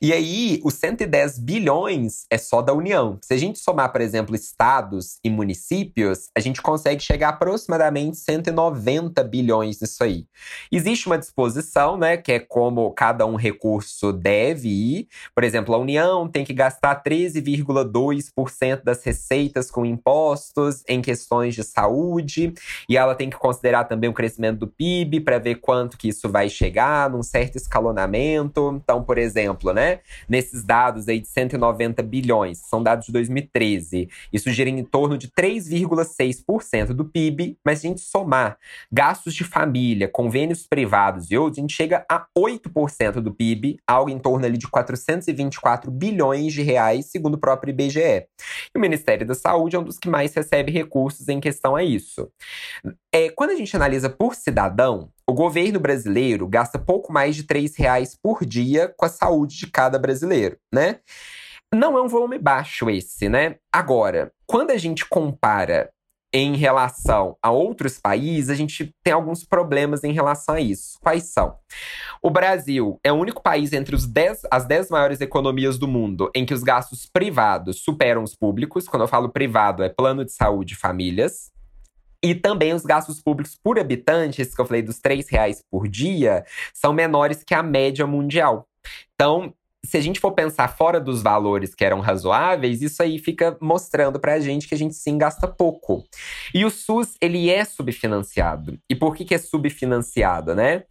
E aí, os 110 bilhões é só da União. Se a gente somar, por exemplo, estados e municípios, a gente consegue chegar a aproximadamente 190 bilhões nisso aí. Existe uma disposição, né, que é como cada um recurso deve ir. Por exemplo, a União tem que gastar 13,2% das receitas com impostos em questões de saúde, e ela tem que considerar também o crescimento do PIB para ver quanto que isso vai chegar num certo escalonamento então, por exemplo, né, nesses dados aí de 190 bilhões, são dados de 2013, isso gira em torno de 3,6% do PIB, mas se a gente somar gastos de família, convênios privados e outros, a gente chega a 8% do PIB, algo em torno ali de 424 bilhões de reais, segundo o próprio IBGE. E o Ministério da Saúde é um dos que mais recebe recursos em questão a isso. É, quando a gente analisa por cidadão, o governo brasileiro gasta pouco mais de R$ reais por dia com a saúde de cada brasileiro, né? Não é um volume baixo esse, né? Agora, quando a gente compara em relação a outros países, a gente tem alguns problemas em relação a isso. Quais são? O Brasil é o único país entre os dez, as 10 maiores economias do mundo em que os gastos privados superam os públicos. Quando eu falo privado, é plano de saúde e famílias. E também os gastos públicos por habitante, esses que eu falei dos três reais por dia, são menores que a média mundial. Então, se a gente for pensar fora dos valores que eram razoáveis, isso aí fica mostrando pra gente que a gente sim gasta pouco. E o SUS, ele é subfinanciado. E por que, que é subfinanciado, né?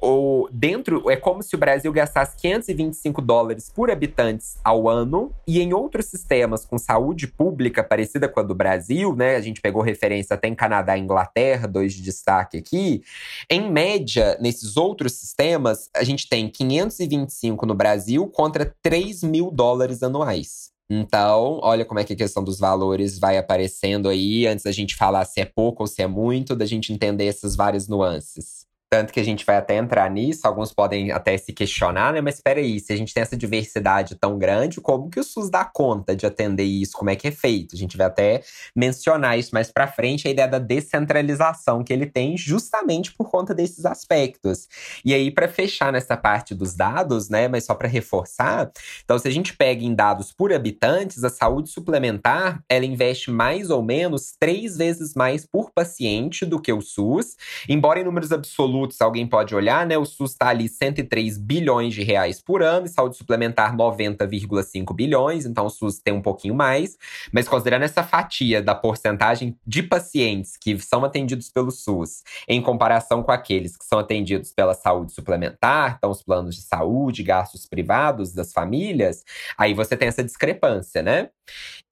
O, dentro, é como se o Brasil gastasse 525 dólares por habitantes ao ano, e em outros sistemas com saúde pública parecida com a do Brasil, né? A gente pegou referência até em Canadá e Inglaterra, dois de destaque aqui. Em média, nesses outros sistemas, a gente tem 525 no Brasil contra 3 mil dólares anuais. Então, olha como é que a questão dos valores vai aparecendo aí, antes da gente falar se é pouco ou se é muito, da gente entender essas várias nuances. Tanto que a gente vai até entrar nisso, alguns podem até se questionar, né? Mas espera aí, se a gente tem essa diversidade tão grande, como que o SUS dá conta de atender isso? Como é que é feito? A gente vai até mencionar isso mais para frente, a ideia da descentralização que ele tem justamente por conta desses aspectos. E aí, para fechar nessa parte dos dados, né? Mas só para reforçar, então se a gente pega em dados por habitantes, a saúde suplementar, ela investe mais ou menos três vezes mais por paciente do que o SUS, embora em números absolutos alguém pode olhar, né? O SUS está ali 103 bilhões de reais por ano, e saúde suplementar 90,5 bilhões, então o SUS tem um pouquinho mais. Mas considerando essa fatia da porcentagem de pacientes que são atendidos pelo SUS, em comparação com aqueles que são atendidos pela saúde suplementar, então os planos de saúde, gastos privados das famílias, aí você tem essa discrepância, né?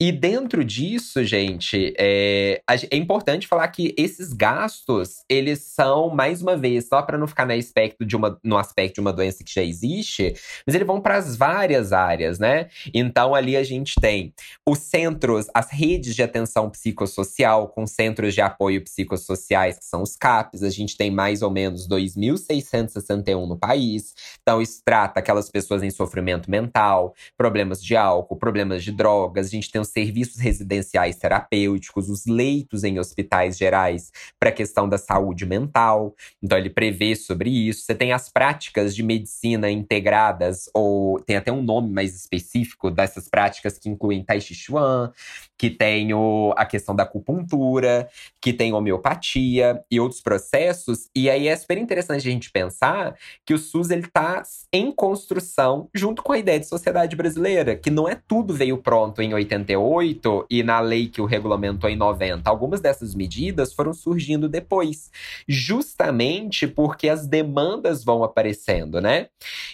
E dentro disso, gente, é, é importante falar que esses gastos, eles são, mais uma vez, só para não ficar no aspecto, de uma, no aspecto de uma doença que já existe, mas eles vão para as várias áreas, né? Então ali a gente tem os centros, as redes de atenção psicossocial, com centros de apoio psicossociais, que são os CAPs, a gente tem mais ou menos 2.661 no país. Então, isso trata aquelas pessoas em sofrimento mental, problemas de álcool, problemas de drogas. A gente tem os serviços residenciais terapêuticos, os leitos em hospitais gerais para a questão da saúde mental. Então, ele prevê sobre isso. Você tem as práticas de medicina integradas, ou tem até um nome mais específico dessas práticas que incluem Tai Chi Chuan, que tem o, a questão da acupuntura, que tem homeopatia e outros processos. E aí é super interessante a gente pensar que o SUS ele está em construção junto com a ideia de sociedade brasileira, que não é tudo veio pronto em 88 e na lei que o regulamentou em 90. Algumas dessas medidas foram surgindo depois, justamente porque as demandas vão aparecendo, né?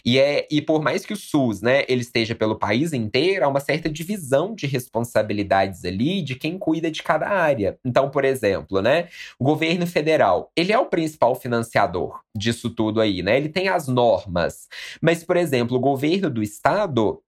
E é e por mais que o SUS, né, ele esteja pelo país inteiro, há uma certa divisão de responsabilidades ali de quem cuida de cada área. Então, por exemplo, né, o governo federal, ele é o principal financiador disso tudo aí, né? Ele tem as normas. Mas, por exemplo, o governo do estado,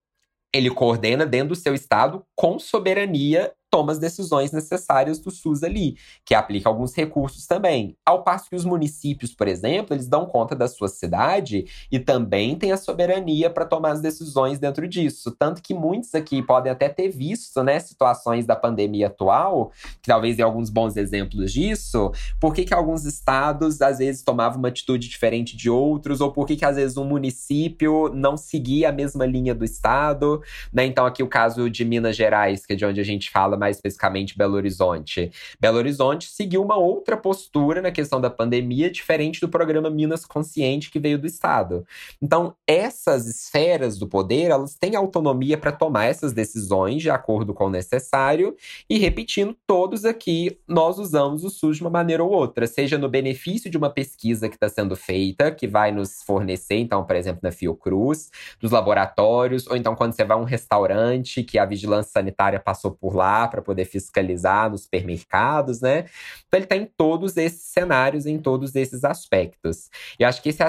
ele coordena dentro do seu estado com soberania toma as decisões necessárias do SUS ali, que aplica alguns recursos também. Ao passo que os municípios, por exemplo, eles dão conta da sua cidade e também têm a soberania para tomar as decisões dentro disso. Tanto que muitos aqui podem até ter visto, né, situações da pandemia atual, que talvez dê alguns bons exemplos disso, por que, que alguns estados às vezes tomavam uma atitude diferente de outros, ou por que, que às vezes um município não seguia a mesma linha do estado, né? Então aqui o caso de Minas Gerais, que é de onde a gente fala mais especificamente Belo Horizonte. Belo Horizonte seguiu uma outra postura na questão da pandemia, diferente do programa Minas Consciente que veio do Estado. Então, essas esferas do poder, elas têm autonomia para tomar essas decisões de acordo com o necessário e repetindo, todos aqui nós usamos o SUS de uma maneira ou outra, seja no benefício de uma pesquisa que está sendo feita, que vai nos fornecer, então, por exemplo, na Fiocruz, dos laboratórios, ou então quando você vai a um restaurante que a vigilância sanitária passou por lá para poder fiscalizar nos supermercados, né? Então ele está em todos esses cenários, em todos esses aspectos. E acho que esse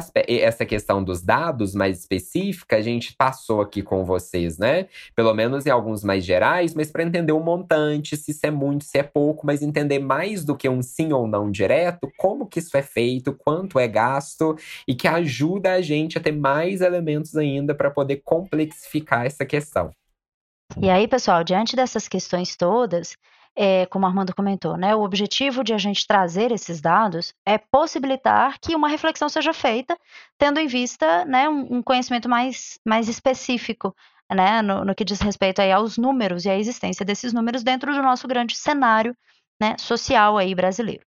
essa questão dos dados mais específica, a gente passou aqui com vocês, né? Pelo menos em alguns mais gerais, mas para entender o montante, se isso é muito, se é pouco, mas entender mais do que um sim ou não direto, como que isso é feito, quanto é gasto e que ajuda a gente a ter mais elementos ainda para poder complexificar essa questão. E aí, pessoal, diante dessas questões todas, é, como Armando comentou, né, o objetivo de a gente trazer esses dados é possibilitar que uma reflexão seja feita, tendo em vista né, um, um conhecimento mais, mais específico né, no, no, que diz respeito aí aos números e à existência desses números dentro do nosso grande cenário né, social aí brasileiro.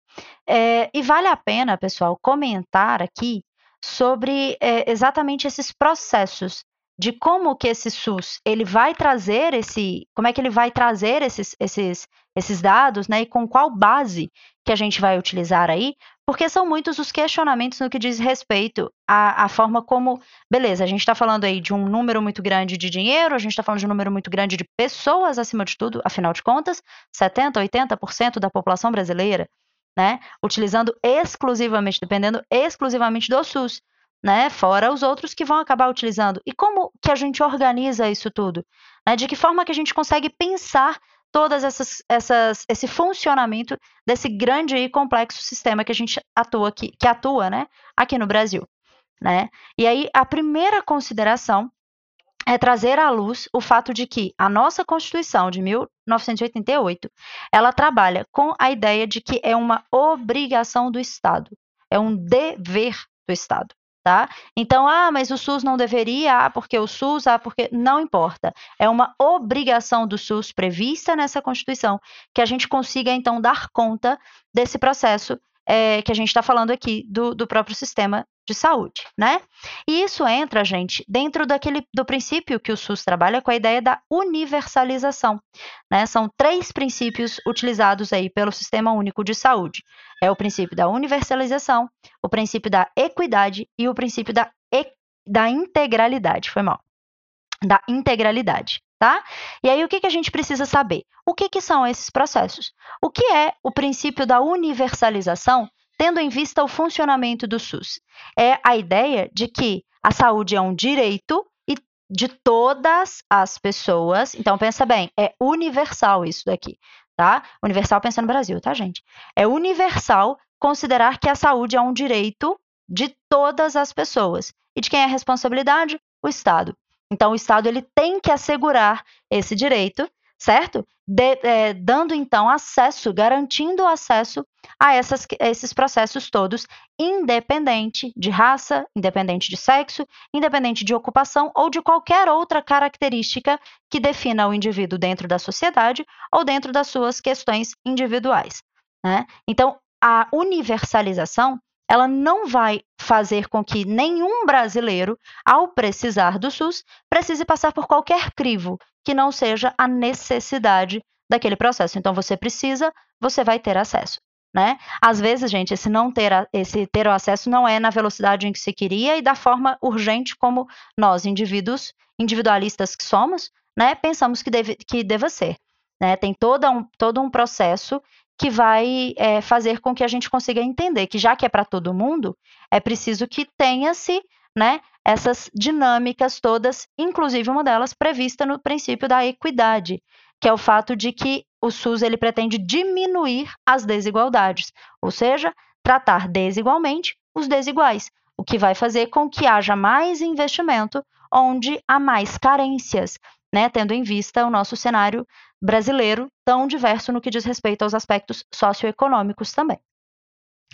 É, e vale a pena, pessoal, comentar aqui sobre é, exatamente esses processos de como que esse SUS ele vai trazer esse, como é que ele vai trazer esses, esses, esses dados, né, e com qual base que a gente vai utilizar aí, porque são muitos os questionamentos no que diz respeito à, à forma como, beleza, a gente está falando aí de um número muito grande de dinheiro, a gente está falando de um número muito grande de pessoas acima de tudo, afinal de contas, 70, 80% da população brasileira, né, utilizando exclusivamente, dependendo exclusivamente do SUS né? Fora os outros que vão acabar utilizando. E como que a gente organiza isso tudo? Né? De que forma que a gente consegue pensar todas essas, essas esse funcionamento desse grande e complexo sistema que a gente atua aqui, que atua, né, aqui no Brasil, né? E aí a primeira consideração é trazer à luz o fato de que a nossa Constituição de 1988, ela trabalha com a ideia de que é uma obrigação do Estado, é um dever do Estado tá? Então, ah, mas o SUS não deveria, ah, porque o SUS, ah, porque não importa. É uma obrigação do SUS prevista nessa Constituição que a gente consiga então dar conta desse processo é, que a gente está falando aqui do, do próprio sistema de saúde, né? E isso entra, gente, dentro daquele do princípio que o SUS trabalha com a ideia da universalização, né? São três princípios utilizados aí pelo Sistema Único de Saúde. É o princípio da universalização, o princípio da equidade e o princípio da, da integralidade. Foi mal. Da integralidade. Tá? E aí, o que, que a gente precisa saber? O que, que são esses processos? O que é o princípio da universalização tendo em vista o funcionamento do SUS? É a ideia de que a saúde é um direito de todas as pessoas. Então, pensa bem, é universal isso daqui, tá? Universal pensa no Brasil, tá, gente? É universal considerar que a saúde é um direito de todas as pessoas. E de quem é a responsabilidade? O Estado. Então, o Estado ele tem que assegurar esse direito certo? De, é, dando então acesso, garantindo acesso a, essas, a esses processos todos, independente de raça, independente de sexo, independente de ocupação ou de qualquer outra característica que defina o indivíduo dentro da sociedade ou dentro das suas questões individuais. Né? Então, a universalização ela não vai fazer com que nenhum brasileiro, ao precisar do SUS, precise passar por qualquer crivo que não seja a necessidade daquele processo. Então, você precisa, você vai ter acesso. Né? Às vezes, gente, esse não ter, esse ter o acesso não é na velocidade em que se queria e da forma urgente como nós, indivíduos individualistas que somos, né, pensamos que, deve, que deva ser. Né? Tem todo um, todo um processo que vai é, fazer com que a gente consiga entender que, já que é para todo mundo, é preciso que tenha-se né, essas dinâmicas todas, inclusive uma delas prevista no princípio da equidade, que é o fato de que o SUS ele pretende diminuir as desigualdades, ou seja, tratar desigualmente os desiguais, o que vai fazer com que haja mais investimento onde há mais carências, né, tendo em vista o nosso cenário brasileiro tão diverso no que diz respeito aos aspectos socioeconômicos também.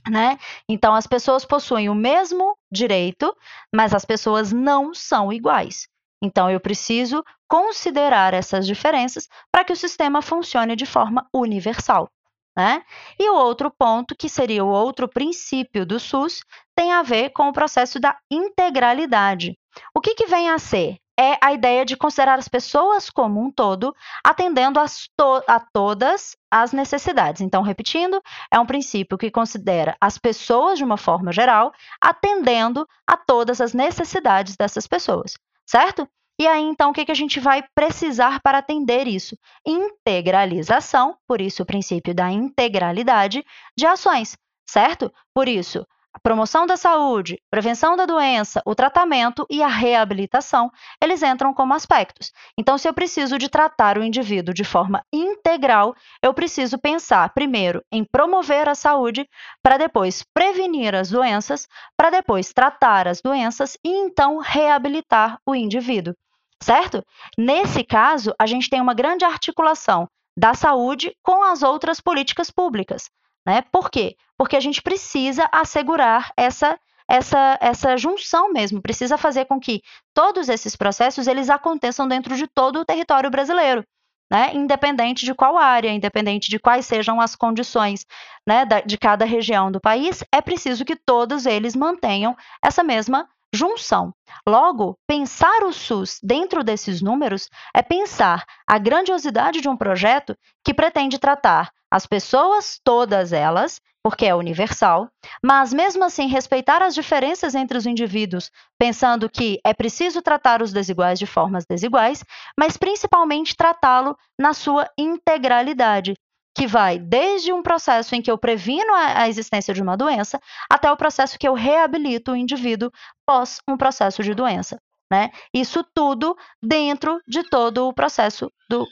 Né? Então, as pessoas possuem o mesmo direito, mas as pessoas não são iguais. Então, eu preciso considerar essas diferenças para que o sistema funcione de forma universal. Né? E o outro ponto, que seria o outro princípio do SUS, tem a ver com o processo da integralidade. O que, que vem a ser? É a ideia de considerar as pessoas como um todo, atendendo to a todas as necessidades. Então, repetindo, é um princípio que considera as pessoas de uma forma geral, atendendo a todas as necessidades dessas pessoas, certo? E aí, então, o que, que a gente vai precisar para atender isso? Integralização, por isso o princípio da integralidade de ações, certo? Por isso, a promoção da saúde, prevenção da doença, o tratamento e a reabilitação, eles entram como aspectos. Então, se eu preciso de tratar o indivíduo de forma integral, eu preciso pensar primeiro em promover a saúde, para depois prevenir as doenças, para depois tratar as doenças e então reabilitar o indivíduo. Certo? Nesse caso, a gente tem uma grande articulação da saúde com as outras políticas públicas. Né? Por quê? Porque a gente precisa assegurar essa, essa, essa junção mesmo, precisa fazer com que todos esses processos eles aconteçam dentro de todo o território brasileiro. Né, independente de qual área, independente de quais sejam as condições né, de cada região do país, é preciso que todos eles mantenham essa mesma junção. Logo, pensar o SUS dentro desses números é pensar a grandiosidade de um projeto que pretende tratar as pessoas, todas elas, porque é universal, mas mesmo assim respeitar as diferenças entre os indivíduos, pensando que é preciso tratar os desiguais de formas desiguais, mas principalmente tratá-lo na sua integralidade, que vai desde um processo em que eu previno a, a existência de uma doença até o processo que eu reabilito o indivíduo pós um processo de doença. Né? Isso tudo dentro de todo o processo do,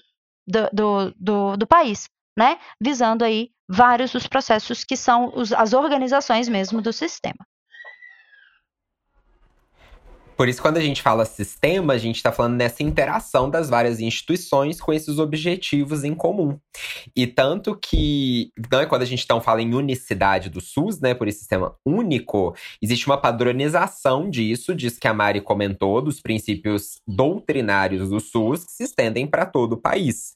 do, do, do, do país, né? Visando aí vários dos processos que são os, as organizações mesmo do sistema. Por isso, quando a gente fala sistema, a gente está falando nessa interação das várias instituições com esses objetivos em comum. E tanto que, né, quando a gente então fala em unicidade do SUS, né, por esse sistema único, existe uma padronização disso, diz que a Mari comentou, dos princípios doutrinários do SUS que se estendem para todo o país.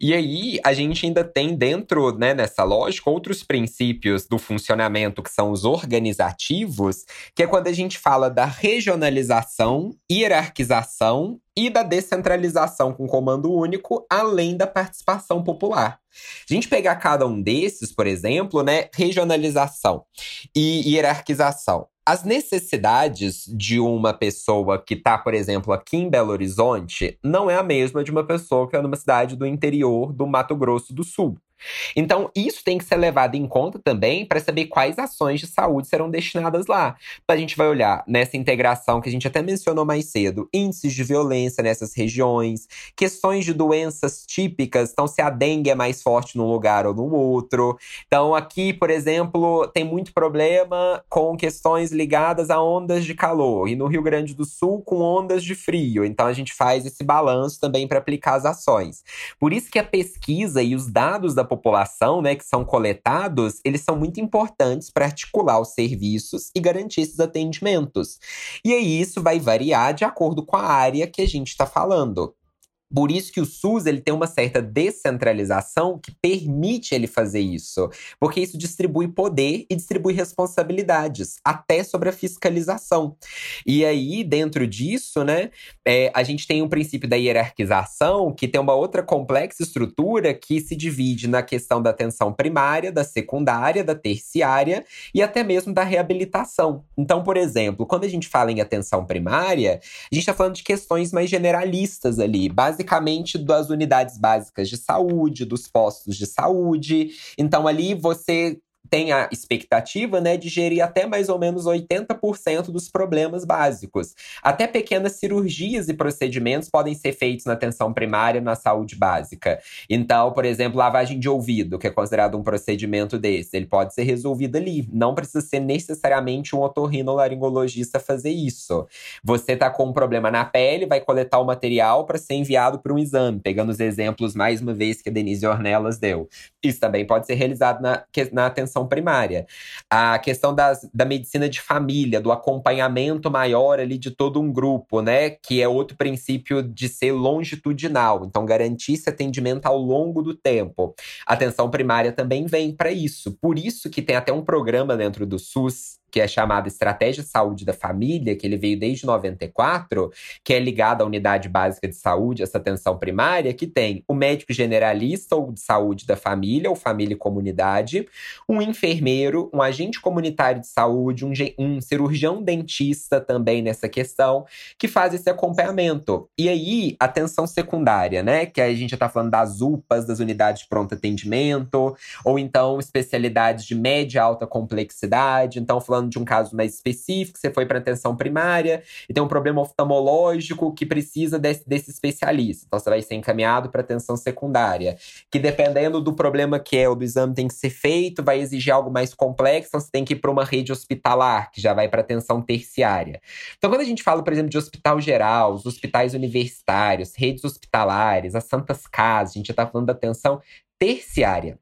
E aí, a gente ainda tem dentro, né, nessa lógica, outros princípios do funcionamento que são os organizativos, que é quando a gente fala da regionalização centralização, hierarquização e da descentralização com comando único, além da participação popular. A gente pegar cada um desses, por exemplo, né, regionalização e hierarquização. As necessidades de uma pessoa que está, por exemplo, aqui em Belo Horizonte, não é a mesma de uma pessoa que é numa cidade do interior do Mato Grosso do Sul. Então, isso tem que ser levado em conta também para saber quais ações de saúde serão destinadas lá. A gente vai olhar nessa integração que a gente até mencionou mais cedo, índices de violência nessas regiões, questões de doenças típicas, então se a dengue é mais forte num lugar ou no outro. Então, aqui, por exemplo, tem muito problema com questões ligadas a ondas de calor, e no Rio Grande do Sul com ondas de frio. Então, a gente faz esse balanço também para aplicar as ações. Por isso que a pesquisa e os dados da população, né, que são coletados, eles são muito importantes para articular os serviços e garantir esses atendimentos. E aí isso vai variar de acordo com a área que a gente está falando. Por isso que o SUS ele tem uma certa descentralização que permite ele fazer isso, porque isso distribui poder e distribui responsabilidades, até sobre a fiscalização. E aí, dentro disso, né, é, a gente tem um princípio da hierarquização que tem uma outra complexa estrutura que se divide na questão da atenção primária, da secundária, da terciária e até mesmo da reabilitação. Então, por exemplo, quando a gente fala em atenção primária, a gente está falando de questões mais generalistas ali, basicamente basicamente das unidades básicas de saúde, dos postos de saúde. Então, ali você tem a expectativa né, de gerir até mais ou menos 80% dos problemas básicos. Até pequenas cirurgias e procedimentos podem ser feitos na atenção primária na saúde básica. Então, por exemplo, lavagem de ouvido, que é considerado um procedimento desse, ele pode ser resolvido ali. Não precisa ser necessariamente um otorrinolaringologista fazer isso. Você está com um problema na pele, vai coletar o material para ser enviado para um exame, pegando os exemplos mais uma vez que a Denise Ornelas deu. Isso também pode ser realizado na, na atenção atenção primária. A questão das, da medicina de família, do acompanhamento maior ali de todo um grupo, né? Que é outro princípio de ser longitudinal. Então, garantir esse atendimento ao longo do tempo. A atenção primária também vem para isso. Por isso que tem até um programa dentro do SUS que é chamada Estratégia de Saúde da Família, que ele veio desde 94, que é ligada à unidade básica de saúde, essa atenção primária, que tem o médico generalista ou de saúde da família, ou família e comunidade, um enfermeiro, um agente comunitário de saúde, um, um cirurgião dentista também nessa questão, que faz esse acompanhamento. E aí, atenção secundária, né? Que a gente já tá falando das UPAs, das unidades de pronto atendimento, ou então especialidades de média e alta complexidade, então falando falando de um caso mais específico, você foi para atenção primária e tem um problema oftalmológico que precisa desse, desse especialista. Então, você vai ser encaminhado para atenção secundária, que dependendo do problema que é, ou do exame tem que ser feito, vai exigir algo mais complexo, então você tem que ir para uma rede hospitalar, que já vai para atenção terciária. Então, quando a gente fala, por exemplo, de hospital geral, os hospitais universitários, redes hospitalares, as santas casas, a gente já está falando da atenção terciária.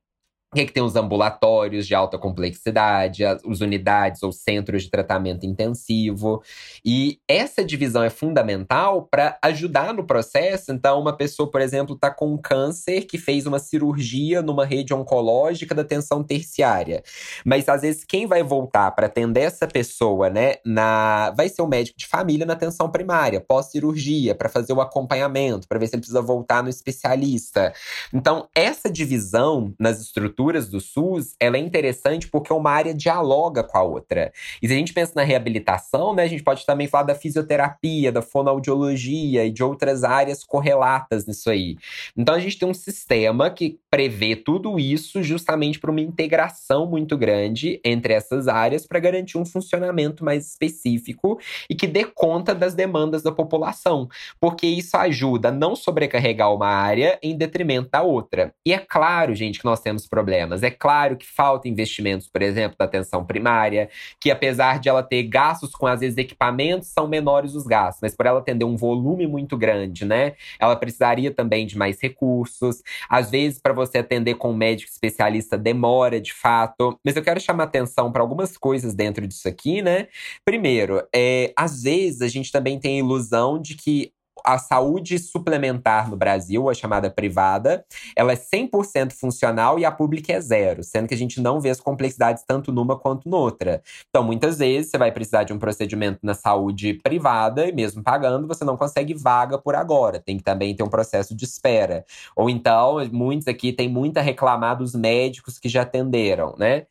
Que, é que tem os ambulatórios de alta complexidade, as unidades ou centros de tratamento intensivo. E essa divisão é fundamental para ajudar no processo. Então, uma pessoa, por exemplo, está com câncer que fez uma cirurgia numa rede oncológica da atenção terciária. Mas às vezes quem vai voltar para atender essa pessoa, né, na vai ser o médico de família na atenção primária, pós-cirurgia, para fazer o acompanhamento, para ver se ele precisa voltar no especialista. Então, essa divisão nas estruturas do SUS, ela é interessante porque uma área dialoga com a outra. E se a gente pensa na reabilitação, né, a gente pode também falar da fisioterapia, da fonoaudiologia e de outras áreas correlatas nisso aí. Então a gente tem um sistema que prevê tudo isso justamente para uma integração muito grande entre essas áreas para garantir um funcionamento mais específico e que dê conta das demandas da população, porque isso ajuda a não sobrecarregar uma área em detrimento da outra. E é claro, gente, que nós temos problemas problemas. É claro que falta investimentos, por exemplo, da atenção primária, que apesar de ela ter gastos com, às vezes, equipamentos, são menores os gastos, mas por ela atender um volume muito grande, né? Ela precisaria também de mais recursos. Às vezes, para você atender com um médico especialista, demora de fato. Mas eu quero chamar atenção para algumas coisas dentro disso aqui, né? Primeiro, é, às vezes a gente também tem a ilusão de que a saúde suplementar no Brasil, a chamada privada, ela é 100% funcional e a pública é zero, sendo que a gente não vê as complexidades tanto numa quanto noutra. Então, muitas vezes, você vai precisar de um procedimento na saúde privada e mesmo pagando, você não consegue vaga por agora. Tem que também ter um processo de espera. Ou então, muitos aqui têm muito a reclamar dos médicos que já atenderam, né?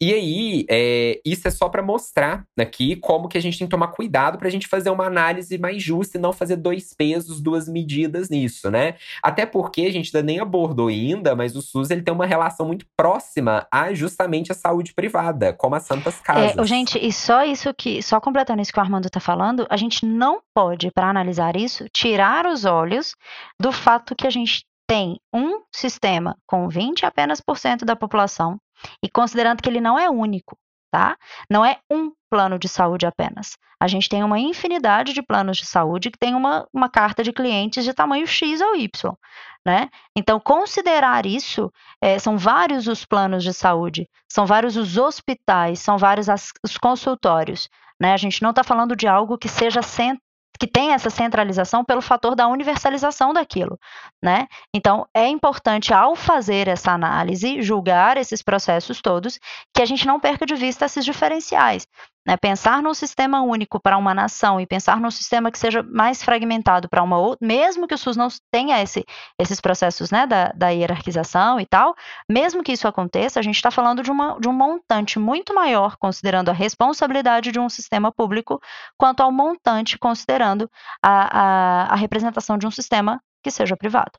E aí, é, isso é só para mostrar aqui como que a gente tem que tomar cuidado para a gente fazer uma análise mais justa e não fazer dois pesos, duas medidas nisso, né? Até porque a gente ainda nem abordou ainda, mas o SUS ele tem uma relação muito próxima a justamente a saúde privada, como as santas é, casas. É, gente, e só isso que, só completando isso que o Armando está falando, a gente não pode, para analisar isso, tirar os olhos do fato que a gente tem um sistema com 20 apenas por cento da população e considerando que ele não é único, tá? Não é um plano de saúde apenas. A gente tem uma infinidade de planos de saúde que tem uma, uma carta de clientes de tamanho X ou Y, né? Então, considerar isso, é, são vários os planos de saúde, são vários os hospitais, são vários as, os consultórios, né? A gente não está falando de algo que seja que tem essa centralização pelo fator da universalização daquilo, né? Então, é importante ao fazer essa análise, julgar esses processos todos, que a gente não perca de vista esses diferenciais. Né? Pensar num sistema único para uma nação e pensar num sistema que seja mais fragmentado para uma outra, mesmo que o SUS não tenha esse, esses processos né, da, da, hierarquização e tal, mesmo que isso aconteça, a gente está falando de, uma, de um montante muito maior, considerando a responsabilidade de um sistema público, quanto ao montante considerando a, a, a representação de um sistema que seja privado.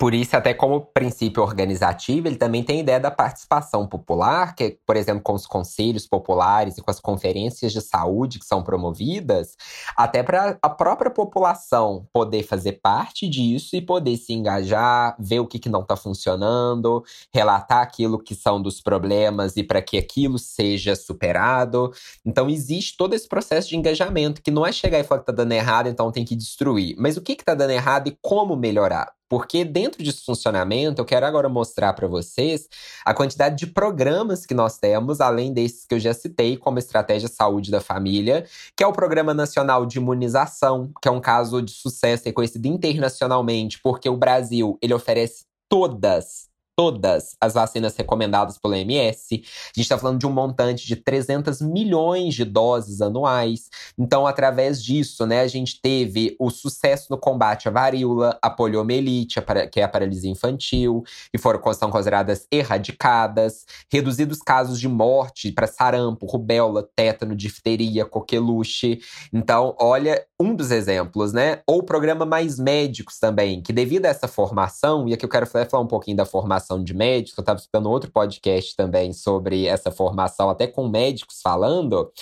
Por isso, até como princípio organizativo, ele também tem a ideia da participação popular, que, por exemplo, com os conselhos populares e com as conferências de saúde que são promovidas, até para a própria população poder fazer parte disso e poder se engajar, ver o que, que não está funcionando, relatar aquilo que são dos problemas e para que aquilo seja superado. Então, existe todo esse processo de engajamento, que não é chegar e falar que está dando errado, então tem que destruir. Mas o que está dando errado e como melhorar? Porque dentro desse funcionamento, eu quero agora mostrar para vocês a quantidade de programas que nós temos, além desses que eu já citei, como Estratégia Saúde da Família, que é o Programa Nacional de Imunização, que é um caso de sucesso reconhecido internacionalmente, porque o Brasil ele oferece todas todas as vacinas recomendadas pela OMS. A gente está falando de um montante de 300 milhões de doses anuais. Então, através disso, né, a gente teve o sucesso no combate à varíola, à poliomielite, que é a paralisia infantil, e foram são consideradas erradicadas, reduzidos casos de morte para sarampo, rubéola, tétano, difteria, coqueluche. Então, olha um dos exemplos, né? Ou o programa Mais Médicos também, que devido a essa formação, e aqui eu quero falar um pouquinho da formação formação de médicos, eu estava escutando outro podcast também sobre essa formação, até com médicos falando.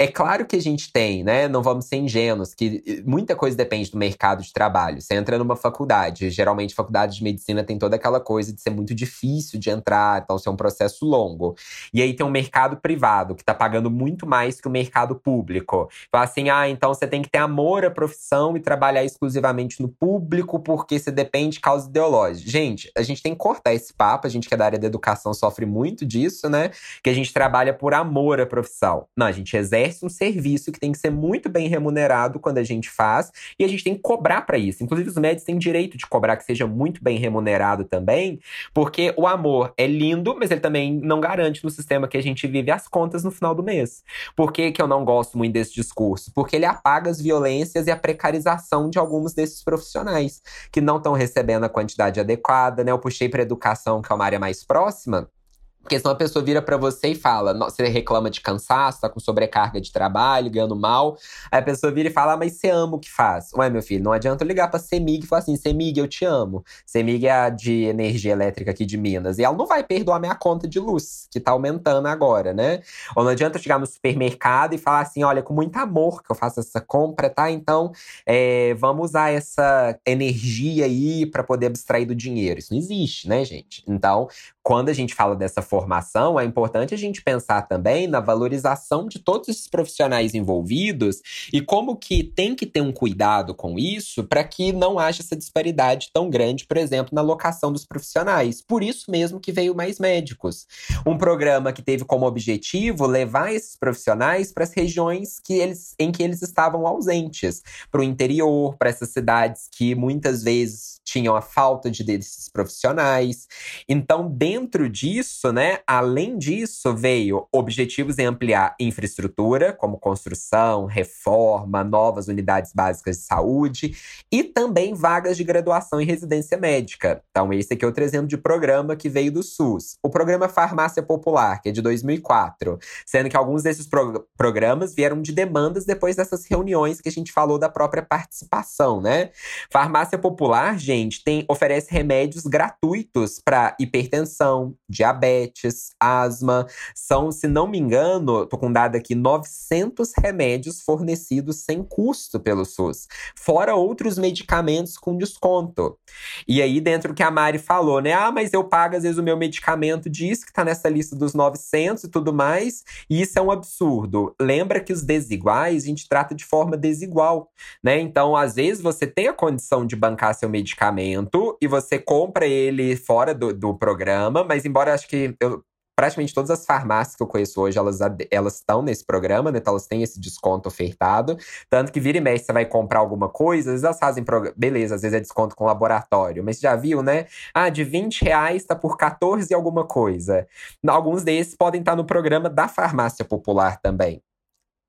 É claro que a gente tem, né? Não vamos ser ingênuos, que muita coisa depende do mercado de trabalho. Você entra numa faculdade, geralmente faculdade de medicina tem toda aquela coisa de ser muito difícil de entrar, então ser um processo longo. E aí tem um mercado privado que está pagando muito mais que o mercado público. Fala assim: ah, então você tem que ter amor à profissão e trabalhar exclusivamente no público porque você depende de causa ideológica. Gente, a gente tem que cortar esse papo, a gente que é da área da educação sofre muito disso, né? Que a gente trabalha por amor à profissão. Não, a gente exerce exerce um serviço que tem que ser muito bem remunerado quando a gente faz, e a gente tem que cobrar para isso. Inclusive, os médicos têm direito de cobrar que seja muito bem remunerado também, porque o amor é lindo, mas ele também não garante no sistema que a gente vive as contas no final do mês. Por que, que eu não gosto muito desse discurso? Porque ele apaga as violências e a precarização de alguns desses profissionais que não estão recebendo a quantidade adequada, né? Eu puxei para educação, que é uma área mais próxima. Porque senão a pessoa vira para você e fala, você reclama de cansaço, tá com sobrecarga de trabalho, ganhando mal. Aí a pessoa vira e fala, ah, mas você ama o que faz. Ué, meu filho, não adianta eu ligar pra Semig e falar assim, Semig, eu te amo. Semig é a de energia elétrica aqui de Minas. E ela não vai perdoar minha conta de luz, que tá aumentando agora, né? Ou não adianta eu chegar no supermercado e falar assim, olha, com muito amor que eu faço essa compra, tá? Então, é, vamos usar essa energia aí para poder abstrair do dinheiro. Isso não existe, né, gente? Então, quando a gente fala dessa formação, é importante a gente pensar também na valorização de todos esses profissionais envolvidos e como que tem que ter um cuidado com isso para que não haja essa disparidade tão grande, por exemplo, na locação dos profissionais. Por isso mesmo que veio Mais Médicos. Um programa que teve como objetivo levar esses profissionais para as regiões que eles, em que eles estavam ausentes, para o interior, para essas cidades que muitas vezes tinham a falta de desses profissionais. Então, dentro disso, né, além disso, veio objetivos em ampliar infraestrutura, como construção, reforma, novas unidades básicas de saúde e também vagas de graduação em residência médica. Então, esse aqui é outro exemplo de programa que veio do SUS. O programa Farmácia Popular, que é de 2004, sendo que alguns desses pro programas vieram de demandas depois dessas reuniões que a gente falou da própria participação, né? Farmácia Popular, gente, tem oferece remédios gratuitos para hipertensão, diabetes, asma. São, se não me engano, tô com dado aqui, 900 remédios fornecidos sem custo pelo SUS, fora outros medicamentos com desconto. E aí, dentro do que a Mari falou, né? Ah, mas eu pago às vezes o meu medicamento diz que tá nessa lista dos 900 e tudo mais, e isso é um absurdo. Lembra que os desiguais a gente trata de forma desigual, né? Então, às vezes você tem a condição de bancar seu medicamento e você compra ele fora do, do programa, mas embora acho que eu praticamente todas as farmácias que eu conheço hoje, elas, elas estão nesse programa, né? Então elas têm esse desconto ofertado. Tanto que vira e mexe, você vai comprar alguma coisa, às vezes elas fazem. Beleza, às vezes é desconto com laboratório. Mas já viu, né? Ah, de 20 reais tá por 14 e alguma coisa. Alguns desses podem estar no programa da farmácia popular também.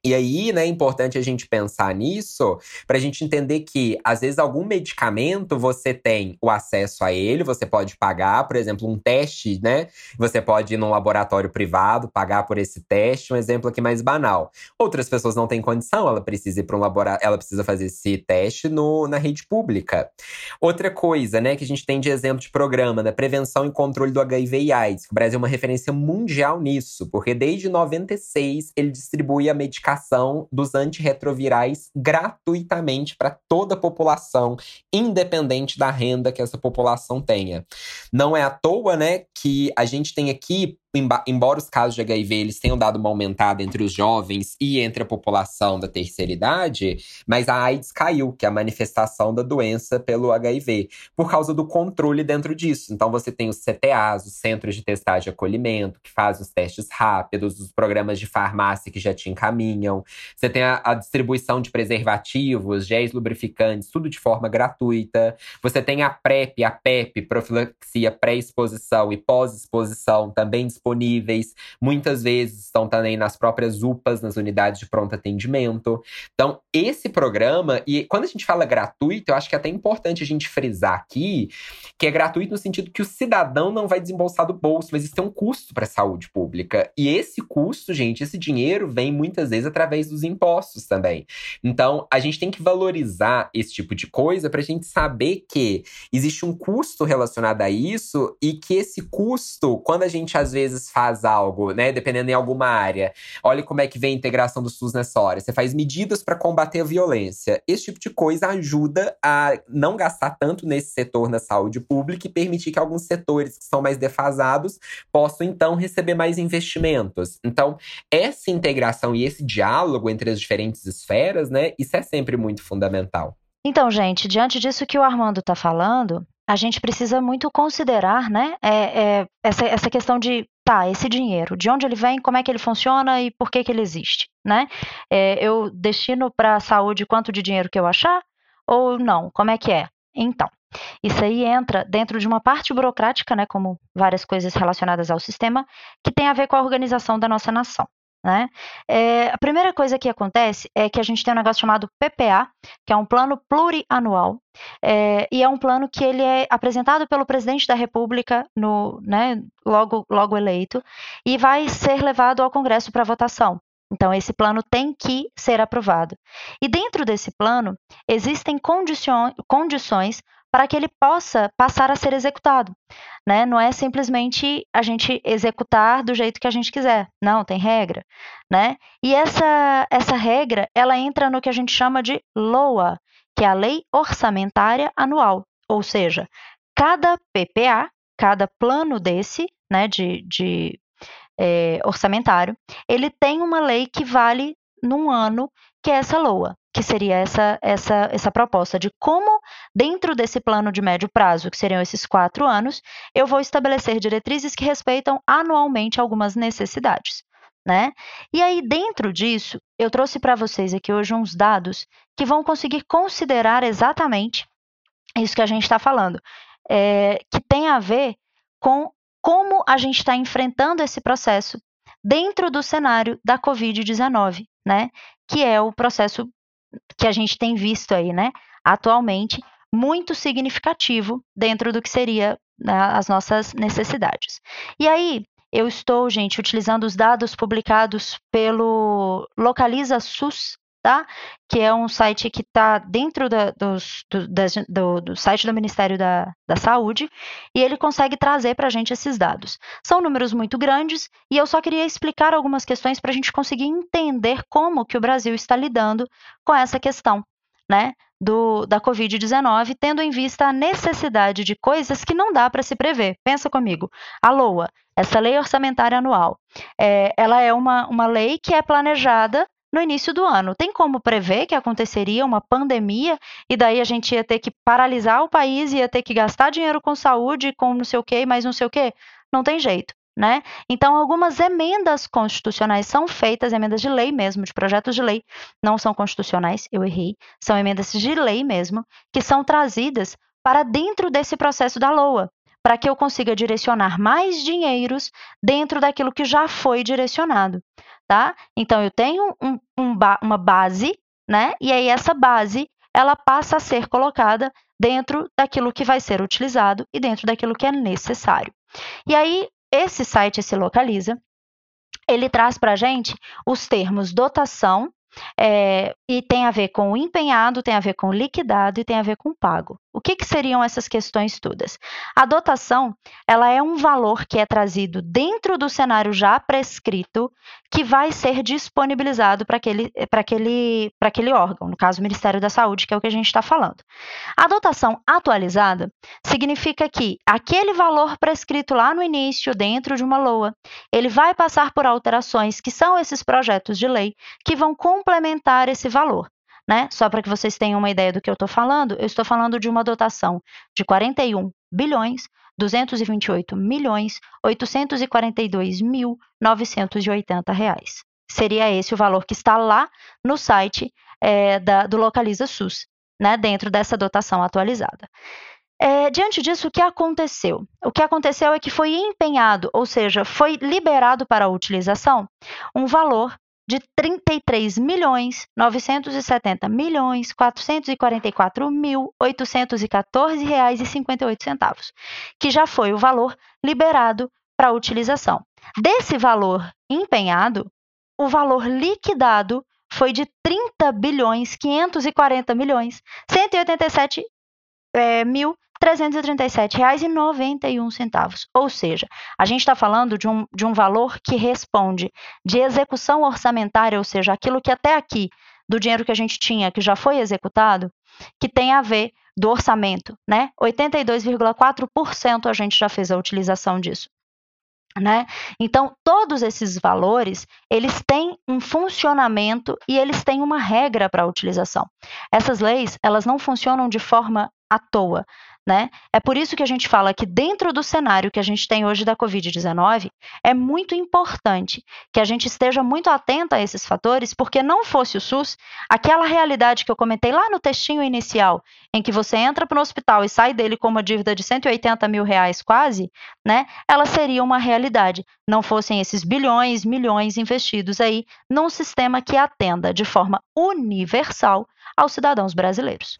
E aí, né, é importante a gente pensar nisso para a gente entender que, às vezes, algum medicamento você tem o acesso a ele, você pode pagar, por exemplo, um teste, né? Você pode ir num laboratório privado, pagar por esse teste, um exemplo aqui mais banal. Outras pessoas não têm condição, ela precisa ir para um laboratório, ela precisa fazer esse teste no, na rede pública. Outra coisa, né, que a gente tem de exemplo de programa, né, prevenção e controle do HIV e AIDS. O Brasil é uma referência mundial nisso, porque desde 96 ele distribui a medicação medicação dos antirretrovirais gratuitamente para toda a população, independente da renda que essa população tenha. Não é à toa, né, que a gente tem aqui embora os casos de HIV eles tenham dado uma aumentada entre os jovens e entre a população da terceira idade, mas a AIDS caiu, que é a manifestação da doença pelo HIV, por causa do controle dentro disso. Então você tem os CTAs, os Centros de Testagem e Acolhimento, que fazem os testes rápidos, os programas de farmácia que já te encaminham. Você tem a, a distribuição de preservativos, géis lubrificantes, tudo de forma gratuita. Você tem a PrEP, a PEP, profilaxia pré-exposição e pós-exposição, também disponíveis, muitas vezes estão também nas próprias UPAs, nas unidades de pronto atendimento. Então, esse programa, e quando a gente fala gratuito, eu acho que é até importante a gente frisar aqui que é gratuito no sentido que o cidadão não vai desembolsar do bolso, mas isso tem um custo para a saúde pública. E esse custo, gente, esse dinheiro vem muitas vezes através dos impostos também. Então, a gente tem que valorizar esse tipo de coisa para a gente saber que existe um custo relacionado a isso e que esse custo, quando a gente às vezes vezes faz algo, né? Dependendo em alguma área. Olha como é que vem a integração do SUS nessa hora. Você faz medidas para combater a violência. Esse tipo de coisa ajuda a não gastar tanto nesse setor na saúde pública e permitir que alguns setores que são mais defasados possam então receber mais investimentos. Então, essa integração e esse diálogo entre as diferentes esferas, né? Isso é sempre muito fundamental. Então, gente, diante disso que o Armando está falando, a gente precisa muito considerar, né, é, é, essa, essa questão de tá, esse dinheiro, de onde ele vem, como é que ele funciona e por que, que ele existe, né? É, eu destino para a saúde quanto de dinheiro que eu achar ou não? Como é que é? Então, isso aí entra dentro de uma parte burocrática, né, como várias coisas relacionadas ao sistema, que tem a ver com a organização da nossa nação. Né? É, a primeira coisa que acontece é que a gente tem um negócio chamado PPA, que é um plano plurianual, é, e é um plano que ele é apresentado pelo presidente da República no, né, logo, logo eleito e vai ser levado ao Congresso para votação. Então, esse plano tem que ser aprovado. E dentro desse plano, existem condições para que ele possa passar a ser executado. Né? Não é simplesmente a gente executar do jeito que a gente quiser. Não, tem regra. Né? E essa, essa regra, ela entra no que a gente chama de LOA, que é a Lei Orçamentária Anual. Ou seja, cada PPA, cada plano desse, né, de, de é, orçamentário, ele tem uma lei que vale num ano, que é essa LOA que seria essa, essa, essa proposta de como, dentro desse plano de médio prazo, que seriam esses quatro anos, eu vou estabelecer diretrizes que respeitam anualmente algumas necessidades. Né? E aí, dentro disso, eu trouxe para vocês aqui hoje uns dados que vão conseguir considerar exatamente isso que a gente está falando, é, que tem a ver com como a gente está enfrentando esse processo dentro do cenário da Covid-19, né? Que é o processo que a gente tem visto aí, né? Atualmente, muito significativo dentro do que seria né, as nossas necessidades. E aí, eu estou, gente, utilizando os dados publicados pelo Localiza SUS, tá? Que é um site que está dentro da, dos, do, do, do, site do Ministério da, da Saúde, e ele consegue trazer para a gente esses dados. São números muito grandes, e eu só queria explicar algumas questões para a gente conseguir entender como que o Brasil está lidando com essa questão, né? Do, da Covid-19, tendo em vista a necessidade de coisas que não dá para se prever. Pensa comigo, a LOA, essa lei orçamentária anual, é, ela é uma, uma lei que é planejada no início do ano. Tem como prever que aconteceria uma pandemia e daí a gente ia ter que paralisar o país, ia ter que gastar dinheiro com saúde, com não sei o quê, mais não sei o quê? Não tem jeito. Né? Então, algumas emendas constitucionais são feitas, emendas de lei mesmo, de projetos de lei, não são constitucionais, eu errei, são emendas de lei mesmo, que são trazidas para dentro desse processo da LOA, para que eu consiga direcionar mais dinheiros dentro daquilo que já foi direcionado tá? Então eu tenho um, um uma base, né? E aí essa base ela passa a ser colocada dentro daquilo que vai ser utilizado e dentro daquilo que é necessário. E aí esse site se localiza, ele traz para gente os termos dotação, é, e tem a ver com empenhado, tem a ver com liquidado e tem a ver com pago. O que, que, seriam essas questões todas? A dotação, ela é um valor que é trazido dentro do cenário já prescrito, que vai ser disponibilizado para aquele, aquele, aquele órgão, no caso o Ministério da Saúde, que é o que a gente está falando. A dotação atualizada significa que aquele valor prescrito lá no início, dentro de uma LOA, ele vai passar por alterações, que são esses projetos de lei, que vão complementar esse valor né? Só para que vocês tenham uma ideia do que eu estou falando, eu estou falando de uma dotação de 41 bilhões 228 milhões 842 mil 980 reais. Seria esse o valor que está lá no site é, da, do Localiza SUS, né, dentro dessa dotação atualizada. É, diante disso, o que aconteceu? O que aconteceu é que foi empenhado, ou seja, foi liberado para a utilização, um valor de 33 milhões 970 milhões 444 mil 814 reais e 58 centavos, que já foi o valor liberado para utilização. Desse valor empenhado, o valor liquidado foi de 30 bilhões 540 milhões 187 é, mil R$ 337,91. Ou seja, a gente está falando de um, de um valor que responde de execução orçamentária, ou seja, aquilo que até aqui, do dinheiro que a gente tinha, que já foi executado, que tem a ver do orçamento, né? 82,4% a gente já fez a utilização disso. Né? Então, todos esses valores, eles têm um funcionamento e eles têm uma regra para a utilização. Essas leis, elas não funcionam de forma à toa. Né? É por isso que a gente fala que dentro do cenário que a gente tem hoje da Covid-19, é muito importante que a gente esteja muito atento a esses fatores, porque não fosse o SUS, aquela realidade que eu comentei lá no textinho inicial, em que você entra para o hospital e sai dele com uma dívida de 180 mil reais quase, né? Ela seria uma realidade. Não fossem esses bilhões, milhões investidos aí num sistema que atenda de forma universal aos cidadãos brasileiros.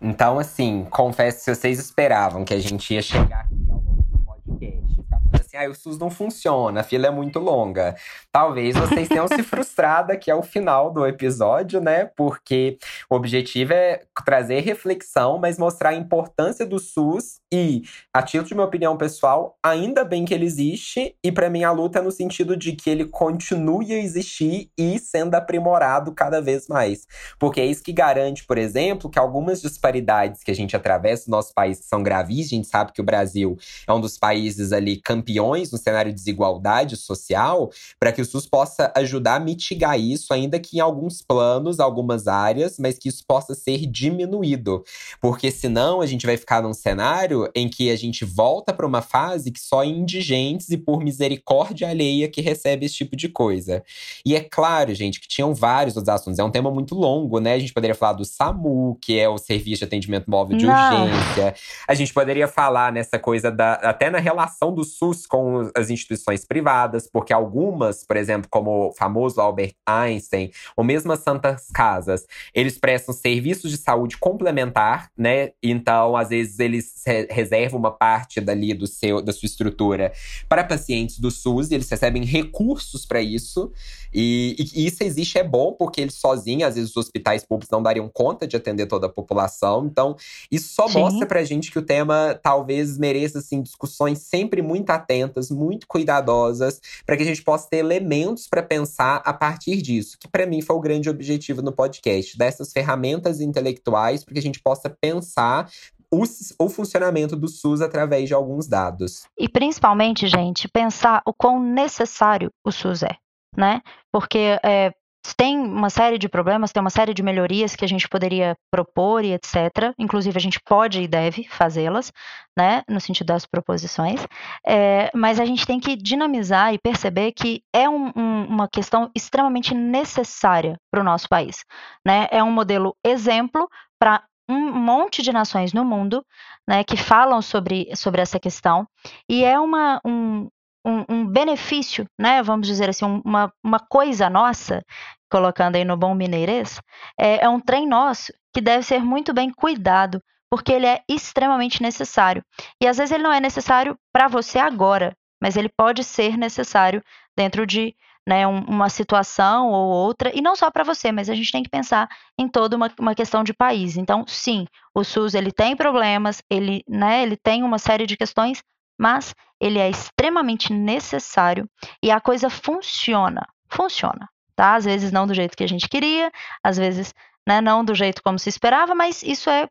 Então, assim, confesso que vocês esperavam que a gente ia chegar aqui ao longo do podcast. Ficar falando assim, ah, o SUS não funciona, a fila é muito longa. Talvez vocês tenham se frustrado aqui ao final do episódio, né? Porque o objetivo é trazer reflexão, mas mostrar a importância do SUS e, a título de minha opinião pessoal, ainda bem que ele existe. E para mim a luta é no sentido de que ele continue a existir e sendo aprimorado cada vez mais. Porque é isso que garante, por exemplo, que algumas disparidades que a gente atravessa no nosso país são gravíssimas. A gente sabe que o Brasil é um dos países ali campeões regiões, no cenário de desigualdade social, para que o SUS possa ajudar a mitigar isso, ainda que em alguns planos, algumas áreas, mas que isso possa ser diminuído. Porque senão a gente vai ficar num cenário em que a gente volta para uma fase que só indigentes e por misericórdia alheia que recebe esse tipo de coisa. E é claro, gente, que tinham vários outros assuntos. É um tema muito longo, né? A gente poderia falar do SAMU, que é o Serviço de Atendimento Móvel de Não. Urgência. A gente poderia falar nessa coisa da. até na relação do SUS com as instituições privadas, porque algumas, por exemplo, como o famoso Albert Einstein, ou mesmo as Santas Casas, eles prestam serviços de saúde complementar, né? Então, às vezes, eles reservam uma parte dali do seu, da sua estrutura para pacientes do SUS, e eles recebem recursos para isso. E, e, isso existe é bom, porque eles sozinhos, às vezes, os hospitais públicos não dariam conta de atender toda a população. Então, isso só Sim. mostra pra gente que o tema talvez mereça, assim, discussões sempre muito atentas, muito cuidadosas, para que a gente possa ter elementos para pensar a partir disso, que para mim foi o grande objetivo no podcast, dessas ferramentas intelectuais, para que a gente possa pensar o, o, funcionamento do SUS através de alguns dados. E principalmente, gente, pensar o quão necessário o SUS é, né? Porque é, tem uma série de problemas, tem uma série de melhorias que a gente poderia propor e etc. Inclusive, a gente pode e deve fazê-las, né, no sentido das proposições. É, mas a gente tem que dinamizar e perceber que é um, um, uma questão extremamente necessária para o nosso país. Né? É um modelo exemplo para um monte de nações no mundo né, que falam sobre, sobre essa questão, e é uma, um, um, um, benefício, né, vamos dizer assim, uma, uma coisa nossa, colocando aí no bom mineirês, é, é um trem nosso que deve ser muito bem cuidado, porque ele é extremamente necessário. E às vezes ele não é necessário para você agora, mas ele pode ser necessário dentro de né, um, uma situação ou outra, e não só para você, mas a gente tem que pensar em toda uma, uma, questão de país. Então, sim, o SUS ele tem problemas, ele, né, ele tem uma série de questões, mas ele é extremamente necessário e a coisa funciona. Funciona, tá? Às vezes não do jeito que a gente queria, às vezes né, não do jeito como se esperava, mas isso é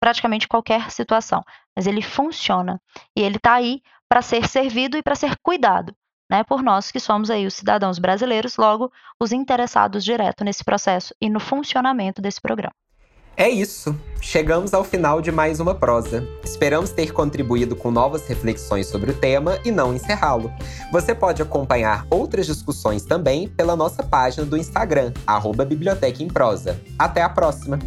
praticamente qualquer situação. Mas ele funciona e ele está aí para ser servido e para ser cuidado. Né, por nós que somos aí os cidadãos brasileiros, logo os interessados direto nesse processo e no funcionamento desse programa. É isso. Chegamos ao final de mais uma prosa. Esperamos ter contribuído com novas reflexões sobre o tema e não encerrá-lo. Você pode acompanhar outras discussões também pela nossa página do Instagram, arroba Biblioteca em Prosa. Até a próxima!